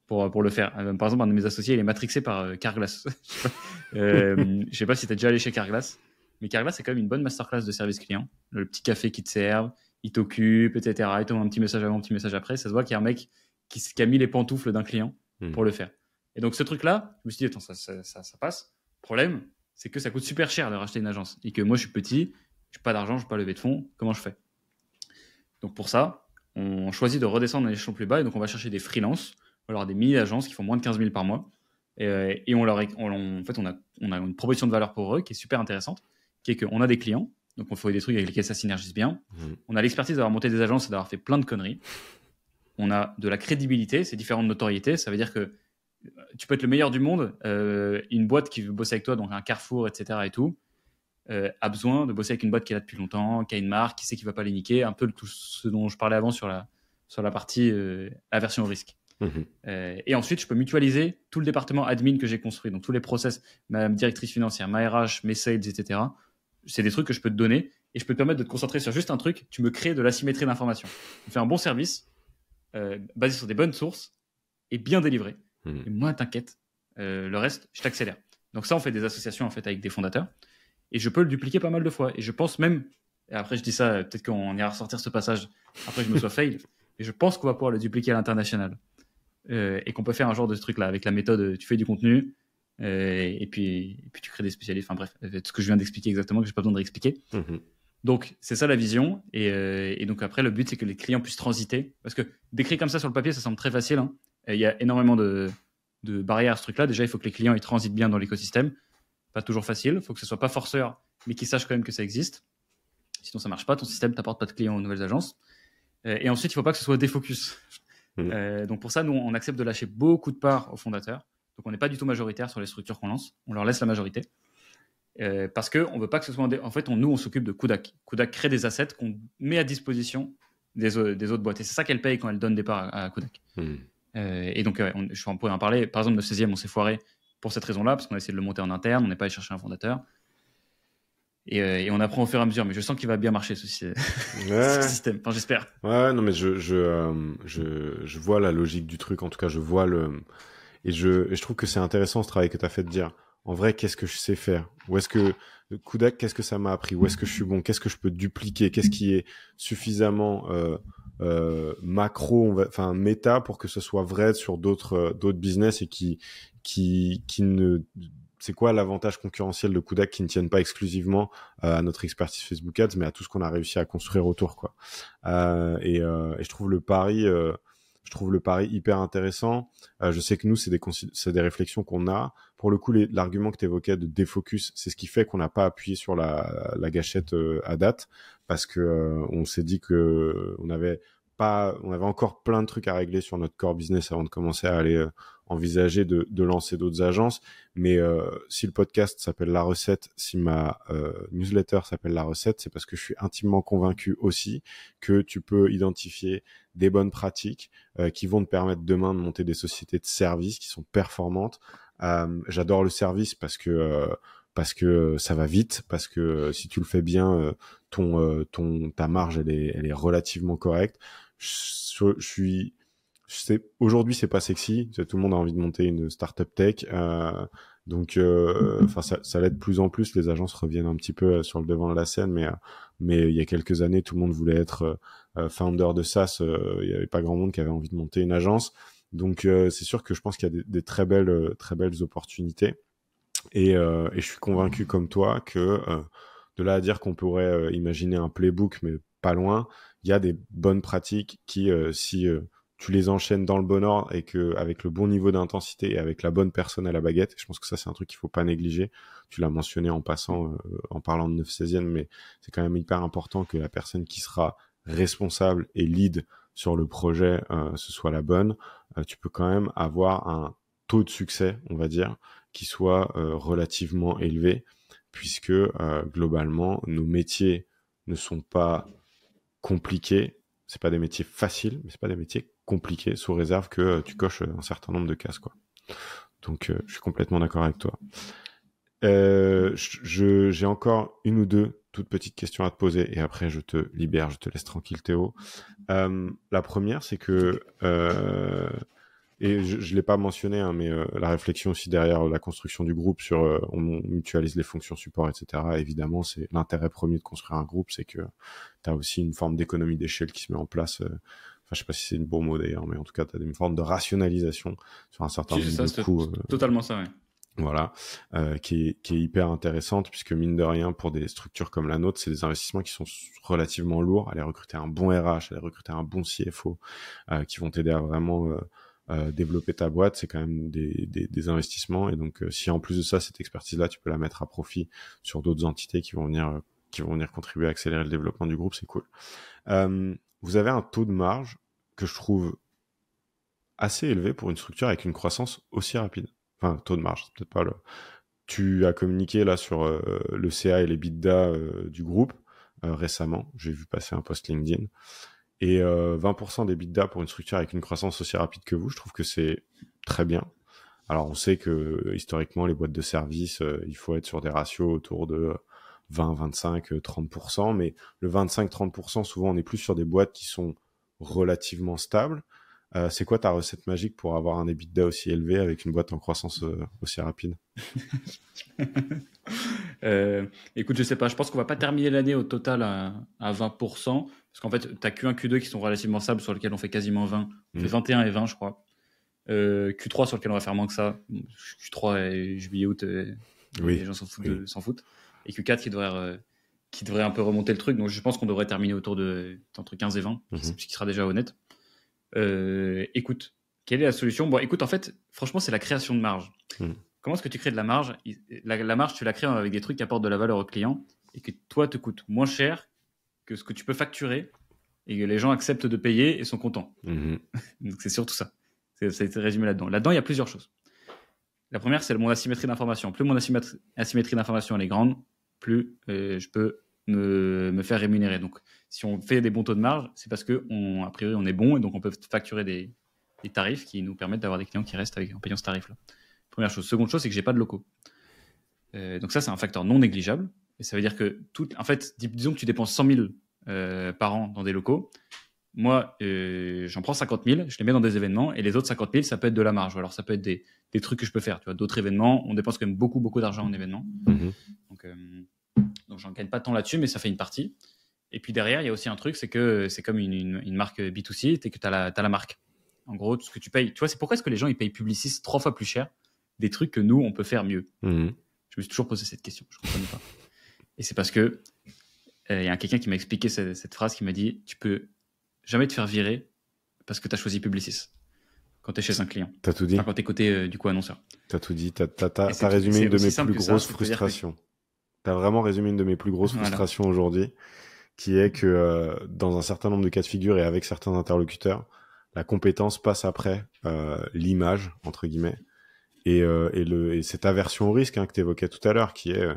pour, pour le faire. Euh, par exemple, un de mes associés, il est matrixé par euh, Carglass. euh, je sais pas si tu as déjà allé chez Carglass, mais Carglass, c'est quand même une bonne masterclass de service client. Le petit café qui te serve, il t'occupe, etc. Il te un petit message avant, un petit message après. Ça se voit qu'il y a un mec qui, qui a mis les pantoufles d'un client hmm. pour le faire. Et donc ce truc-là, je me suis dit, attends, ça, ça, ça, passe. Problème, c'est que ça coûte super cher de racheter une agence. Et que moi, je suis petit, je n'ai pas d'argent, je n'ai pas levé de fonds. Comment je fais? Donc pour ça, on choisit de redescendre à l'échelon plus bas. Et donc on va chercher des freelances, alors des mini-agences qui font moins de 15 000 par mois. Et, euh, et on leur, on, en fait, on a, on a une proposition de valeur pour eux qui est super intéressante, qui est qu'on a des clients, donc on fait des trucs avec lesquels ça synergise bien. Mmh. On a l'expertise d'avoir monté des agences et d'avoir fait plein de conneries. On a de la crédibilité, c'est différent de notoriété. Ça veut dire que tu peux être le meilleur du monde, euh, une boîte qui veut bosser avec toi, donc un Carrefour, etc. et tout, euh, a besoin de bosser avec une boîte qui est là depuis longtemps, qui a une marque, qui sait qu'il va pas les niquer, un peu tout ce dont je parlais avant sur la, sur la partie euh, aversion au risque. Mhm. et ensuite, je peux mutualiser tout le département admin que j'ai construit, donc tous les process, ma directrice financière, ma RH, mes sales, etc. C'est des trucs que je peux te donner et je peux te permettre de te concentrer sur juste un truc. Tu me crées de l'asymétrie d'information. Tu fais un bon service basé sur des bonnes sources et bien délivré. Hmm. Et moi, t'inquiète, euh, le reste, je t'accélère. Donc ça, on fait des associations en fait avec des fondateurs. Et je peux le dupliquer pas mal de fois. Et je pense même, et après je dis ça, peut-être qu'on ira ressortir ce passage, après je me sois fail, et je pense qu'on va pouvoir le dupliquer à l'international. Euh, et qu'on peut faire un genre de truc là, avec la méthode, tu fais du contenu, euh, et, puis, et puis tu crées des spécialistes. Enfin bref, ce que je viens d'expliquer exactement, que j'ai pas besoin de réexpliquer. Hmm. Donc c'est ça la vision. Et, et, donc après, le but c'est que les clients puissent transiter. Parce que décrire comme ça sur le papier, ça semble très facile. Hein. Il y a énormément de, barrières à ce truc-là. Déjà, il faut que les clients ils transitent bien dans l'écosystème. Pas toujours facile. Il faut que ce soit pas forceur, mais qu'ils sachent quand même que ça existe. Sinon, ça marche pas. Ton système t'apporte pas de clients aux nouvelles agences. Euh, et ensuite, il faut pas que ce soit défocus. Mmh. Euh, donc pour ça, nous, on accepte de lâcher beaucoup de parts aux fondateurs. Donc on n'est pas du tout majoritaire sur les structures qu'on lance. On leur laisse la majorité. Euh, parce qu'on ne veut pas que ce soit... En fait, on, nous, on s'occupe de Kudak. Kudak crée des assets qu'on met à disposition des, autres boîtes. Et c'est ça qu'elle paye quand elle donne des parts à, Kudak. Mmh. Euh, et donc, on, je pourrais en parler. Par exemple, le 16e, on s'est foiré pour cette raison-là, parce qu'on a essayé de le monter en interne, on n'est pas allé chercher un fondateur. Et, euh, et, on apprend au fur et à mesure. Mais je sens qu'il va bien marcher ce, système. Enfin, j'espère. Ouais, non, mais je, je, euh, je, je, vois la logique du truc. En tout cas, je vois le. Et je, je trouve que c'est intéressant ce travail que tu as fait de dire en vrai, qu'est-ce que je sais faire? Où est-ce que Kudak, qu'est-ce que ça m'a appris? Où est-ce que je suis bon? Qu'est-ce que je peux dupliquer? Qu'est-ce qui est suffisamment euh, euh, macro, enfin méta pour que ce soit vrai sur d'autres euh, d'autres business et qui qui qui ne c'est quoi l'avantage concurrentiel de Kudak qui ne tiennent pas exclusivement euh, à notre expertise Facebook Ads, mais à tout ce qu'on a réussi à construire autour, quoi. Euh, et, euh, et, je trouve le pari, euh, je trouve le pari hyper intéressant. je sais que nous, c'est des réflexions qu'on a. Pour le coup, l'argument que tu évoquais de défocus, c'est ce qui fait qu'on n'a pas appuyé sur la, la gâchette à date, parce que on s'est dit que on avait on avait encore plein de trucs à régler sur notre core business avant de commencer à aller euh, envisager de, lancer d'autres agences. Mais euh, si le podcast s'appelle La Recette, si ma euh, newsletter s'appelle La Recette, c'est parce que je suis intimement convaincu aussi que tu peux identifier des bonnes pratiques qui vont te permettre demain de monter des sociétés de services qui sont performantes. J'adore le service parce que parce que ça va vite, parce que si tu le fais bien, ton, ton, ta marge elle est, elle est relativement correcte. Je, je suis aujourd'hui c'est pas sexy. Tout le monde a envie de monter une startup tech euh, donc euh, ça, ça l'est de plus en plus. Les agences reviennent un petit peu euh, sur le devant de la scène mais mais il y a quelques années tout le monde voulait être founder de SaaS. Il y avait pas grand monde qui avait envie de monter une agence. Donc c'est sûr que je pense qu'il y a des, des, très belles très belles opportunités et, et je suis convaincu comme toi que de là à dire qu'on pourrait imaginer un playbook mais pas loin il y a des bonnes pratiques qui, euh, si euh, tu les enchaînes dans le bon ordre et que avec le bon niveau d'intensité et avec la bonne personne à la baguette, je pense que ça c'est un truc qu'il faut pas négliger. Tu l'as mentionné en passant, euh, en parlant de 9 16e, mais c'est quand même hyper important que la personne qui sera responsable et lead sur le projet, ce soit la bonne. tu peux quand même avoir un taux de succès, on va dire, qui soit relativement élevé puisque euh, globalement, nos métiers ne sont pas compliqués. C'est pas des métiers faciles, mais c'est pas des métiers compliqués, sous réserve que euh, tu coches un certain nombre de cases, quoi. Donc, euh, je suis complètement d'accord avec toi. j'ai encore une ou deux toutes petites questions à te poser et après je te libère, je te laisse tranquille Théo. la première, c'est que et je ne l'ai pas mentionné, hein, mais euh, la réflexion aussi derrière la construction du groupe sur euh, on mutualise les fonctions support, etc. Évidemment, c'est l'intérêt premier de construire un groupe, c'est que tu as aussi une forme d'économie d'échelle qui se met en place. Euh, enfin, je sais pas si c'est une bon mot d'ailleurs, mais en tout cas, tu as une forme de rationalisation sur un certain nombre de coûts. Totalement ça, oui. Voilà, qui, est, qui est hyper intéressante puisque mine de rien, pour des structures comme la nôtre, c'est des investissements qui sont relativement lourds. Aller recruter un bon RH, aller recruter un bon CFO, qui vont t'aider à vraiment euh, développer ta boîte, c'est quand même des, des, investissements. Et donc, euh, si en plus de ça, cette expertise-là, tu peux la mettre à profit sur d'autres entités qui vont venir, euh, qui vont venir contribuer à accélérer le développement du groupe, c'est cool. vous avez un taux de marge que je trouve assez élevé pour une structure avec une croissance aussi rapide. Enfin, taux de marge, c'est peut-être pas le. Tu as communiqué là sur le CA et les bidas du groupe récemment. J'ai vu passer un post LinkedIn. Et 20% euh, des bidas pour une structure avec une croissance aussi rapide que vous, je trouve que c'est très bien. Alors on sait que historiquement les boîtes de services, euh, il faut être sur des ratios autour de 20, 25, 30%, mais le 25-30%, souvent on est plus sur des boîtes qui sont relativement stables. Euh, c'est quoi ta recette magique pour avoir un EBITDA aussi élevé avec une boîte en croissance aussi rapide? Écoute, je sais pas, je pense qu'on va pas terminer l'année au total à 20%. Parce qu'en fait, tu n'as Q1, Q2 qui sont relativement stables, sur lesquels on fait quasiment 20. On fait 21 mm. et 20, je crois. Euh, Q3 sur lequel on va faire moins que ça. Q3 et juillet, août, euh, les gens s'en foutent, Et Q4 qui devrait, euh, qui devrait un peu remonter le truc. Donc je pense qu'on devrait terminer autour de entre 15 et 20, mm-hmm. ce qui sera déjà honnête. écoute, quelle est la solution? Bon, écoute, en fait, franchement, c'est la création de marge. Mm. Comment est-ce que tu crées de la marge? La, la, marge, tu la crées avec des trucs qui apportent de la valeur au client et que toi te coûte moins cher que ce que tu peux facturer et que les gens acceptent de payer et sont contents. Mhm. Donc c'est surtout ça. C'est résumé là-dedans. Là-dedans, il y a plusieurs choses. La première, c'est mon asymétrie d'information. Plus mon asymétrie, d'information est grande, plus euh, je peux me, me, faire rémunérer. Donc, si on fait des bons taux de marge, c'est parce que, on, a priori, on est bon et donc on peut facturer des, des tarifs qui nous permettent d'avoir des clients qui restent avec, en payant ce tarif-là. Première chose. Seconde chose, c'est que j'ai pas de locaux. Euh, donc ça, c'est un facteur non négligeable. Et ça veut dire que tout, en fait, disons que tu dépenses 100 000 euh, par an dans des locaux. Moi, euh, j'en prends 50 000, je les mets dans des événements, et les autres 50 000, ça peut être de la marge. Alors, ça peut être des, des trucs que je peux faire. Tu vois, d'autres événements, on dépense quand même beaucoup, beaucoup d'argent en événements. Mm-hmm. Donc, euh, donc j'en gagne pas tant là-dessus, mais ça fait une partie. Et puis derrière, il y a aussi un truc, c'est que c'est comme une, une, marque B2C, c'est que tu as, as, la marque. En gros, tout ce que tu payes. Tu vois, c'est pourquoi est-ce que les gens ils payent Publicis trois fois plus cher des trucs que nous, on peut faire mieux? Mm-hmm. Je me suis toujours posé cette question, je ne comprenais pas. Et c'est parce que il euh, y a quelqu'un qui m'a expliqué cette, phrase qui m'a dit Tu peux jamais te faire virer parce que tu as choisi Publicis quand tu es chez un client. Tu as tout dit. quand tu es côté euh, du coup annonceur. Tu as tout dit. Tu as, résumé une de mes plus grosses frustrations. Tu as vraiment résumé une de mes plus grosses frustrations aujourd'hui, qui est que euh, dans un certain nombre de cas de figure et avec certains interlocuteurs, la compétence passe après l'image, entre guillemets, et, et, le, et cette aversion au risque hein, que tu évoquais tout à l'heure, qui est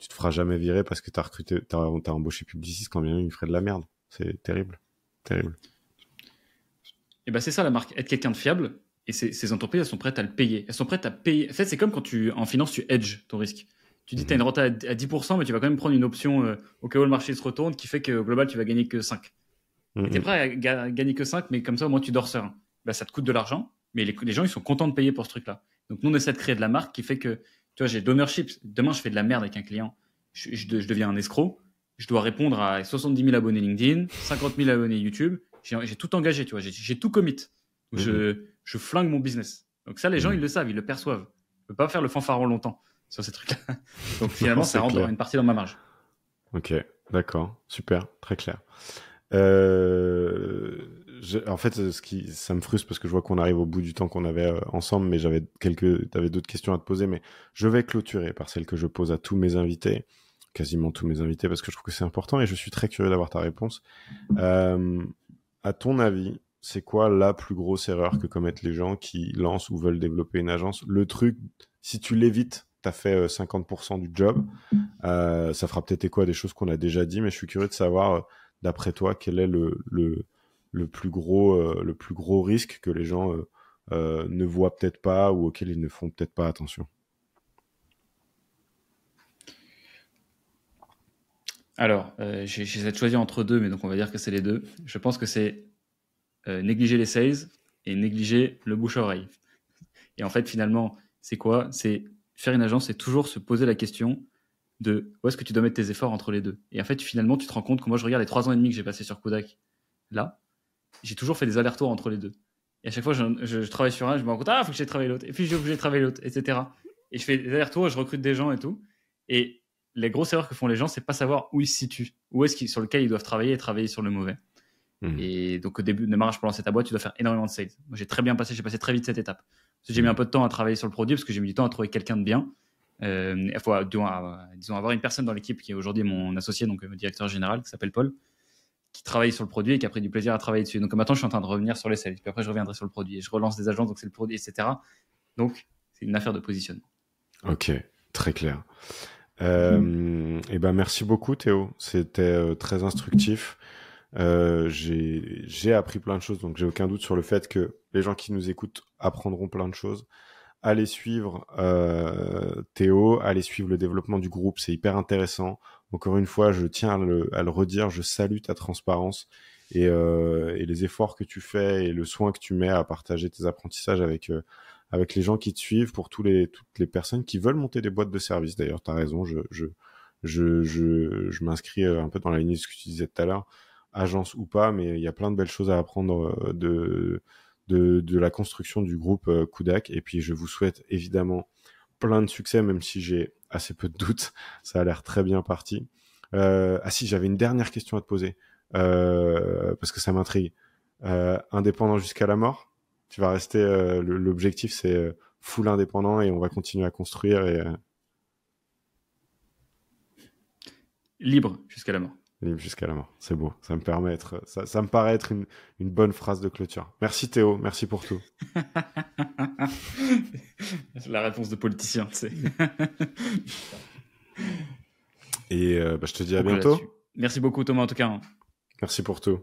tu te feras jamais virer parce que t'as recruté, t'as, as embauché Publicis quand bien il ferait de la merde. C'est terrible, terrible. Et ben c'est ça la marque, être quelqu'un de fiable. Et ces, entreprises, elles sont prêtes à le payer. Elles sont prêtes à payer. En fait, c'est comme quand tu, en finance, tu hedges ton risque. Tu dis, tu as une mhm. rente à, 10%, mais tu vas quand même prendre une option euh, au cas où le marché se retourne qui fait qu'au global, tu vas gagner que 5. Tu es prêt à gagner que 5, mais comme ça, au moins, tu dors serein. Ben, ça te coûte de l'argent, mais les, les, gens, ils sont contents de payer pour ce truc-là. Donc, nous, on essaie de créer de la marque qui fait que tu vois, j'ai d'ownership. Demain, je fais de la merde avec un client. Je, deviens un escroc. Je dois répondre à 70 000 abonnés LinkedIn, 50 000 abonnés YouTube. J'ai tout engagé, tu vois. J'ai tout commit. Je, mhm. je, flingue mon business. Donc ça, les gens, mhm. ils le savent, ils le perçoivent. Je peux pas faire le fanfaron longtemps sur ces trucs-là. Donc finalement, ça rentre une partie dans ma marge. Ok, d'accord, super, très clair. Euh, en fait, ce qui, ça me frustre parce que je vois qu'on arrive au bout du temps qu'on avait euh, ensemble, mais j'avais quelques, t'avais d'autres questions à te poser, mais je vais clôturer par celle que je pose à tous mes invités, quasiment tous mes invités, parce que je trouve que c'est important et je suis très curieux d'avoir ta réponse. Euh, à ton avis, c'est quoi la plus grosse erreur que commettent les gens qui lancent ou veulent développer une agence? Le truc, si tu l'évites, tu as fait 50% du job. ça fera peut-être écho à des choses qu'on a déjà dit, mais je suis curieux de savoir, d'après toi, quel est le, le, plus gros, le plus gros risque que les gens ne voient peut-être pas ou auquel ils ne font peut-être pas attention. Alors, euh, j'essaie de choisir entre deux, mais donc on va dire que c'est les deux. Je pense que c'est euh, négliger les sales et négliger le bouche-oreille. Et en fait, finalement, c'est quoi? C'est faire une agence, c'est toujours se poser la question de où est-ce que tu dois mettre tes efforts entre les deux. Et en fait, finalement, tu te rends compte que moi, je regarde les trois ans et demi que j'ai passé sur Kodak, là, j'ai toujours fait des allers-retours entre les deux. Et à chaque fois, je, travaille sur un, je me rends compte, ah, faut que j'ai travaillé l'autre. Et puis, j'ai obligé de travailler l'autre, etc. Et je fais des allers-retours, je recrute des gens et tout. Et les grosses erreurs que font les gens, c'est pas savoir où ils se situent, où est-ce qu'ils, sur lequel ils doivent travailler et travailler sur le mauvais. Hmm. Et donc au début de démarrage pour lancer ta boîte, tu dois faire énormément de sales. Moi, j'ai très bien passé, j'ai passé très vite cette étape. j'ai mis un peu de temps à travailler sur le produit parce que j'ai mis du temps à trouver quelqu'un de bien. Euh, il faut disons, avoir une personne dans l'équipe qui est aujourd'hui mon associé, donc mon directeur général, qui s'appelle Paul, qui travaille sur le produit et qui a pris du plaisir à travailler dessus. Donc maintenant, je suis en train de revenir sur les sales. Puis après, je reviendrai sur le produit et je relance des agences, donc c'est le produit, etc. Donc c'est une affaire de positionnement. Ok, très clair. Euh, et ben merci beaucoup Théo, c'était euh, très instructif. Euh, j'ai appris plein de choses, donc j'ai aucun doute sur le fait que les gens qui nous écoutent apprendront plein de choses. Allez suivre euh, Théo, allez suivre le développement du groupe, c'est hyper intéressant. Encore une fois, je tiens à le, à le redire, je salue ta transparence et, euh, et, les efforts que tu fais et le soin que tu mets à partager tes apprentissages avec euh, avec les gens qui te suivent, pour tous les, toutes les personnes qui veulent monter des boîtes de services. D'ailleurs, tu as raison, je, je, je, je, je m'inscris euh, un peu dans la ligne de ce que tu disais tout à l'heure, agence ou pas, mais il y a plein de belles choses à apprendre euh, de, de, de la construction du groupe euh, Kudak. Et puis, je vous souhaite évidemment plein de succès, même si j'ai assez peu de doutes. Ça a l'air très bien parti. Euh, ah si, j'avais une dernière question à te poser, euh, parce que ça m'intrigue. Euh, indépendant jusqu'à la mort tu vas rester. Euh, l'objectif, c'est euh, full indépendant et on va continuer à construire. Et, euh, Libre jusqu'à la mort. Libre jusqu'à la mort. C'est beau. Ça me permet être, ça, ça me paraît être une, une, bonne phrase de clôture. Merci Théo. Merci pour tout. la réponse de politicien, c'est. et bah, je te dis à bientôt. Merci beaucoup Thomas en tout cas. Hein. Merci pour tout.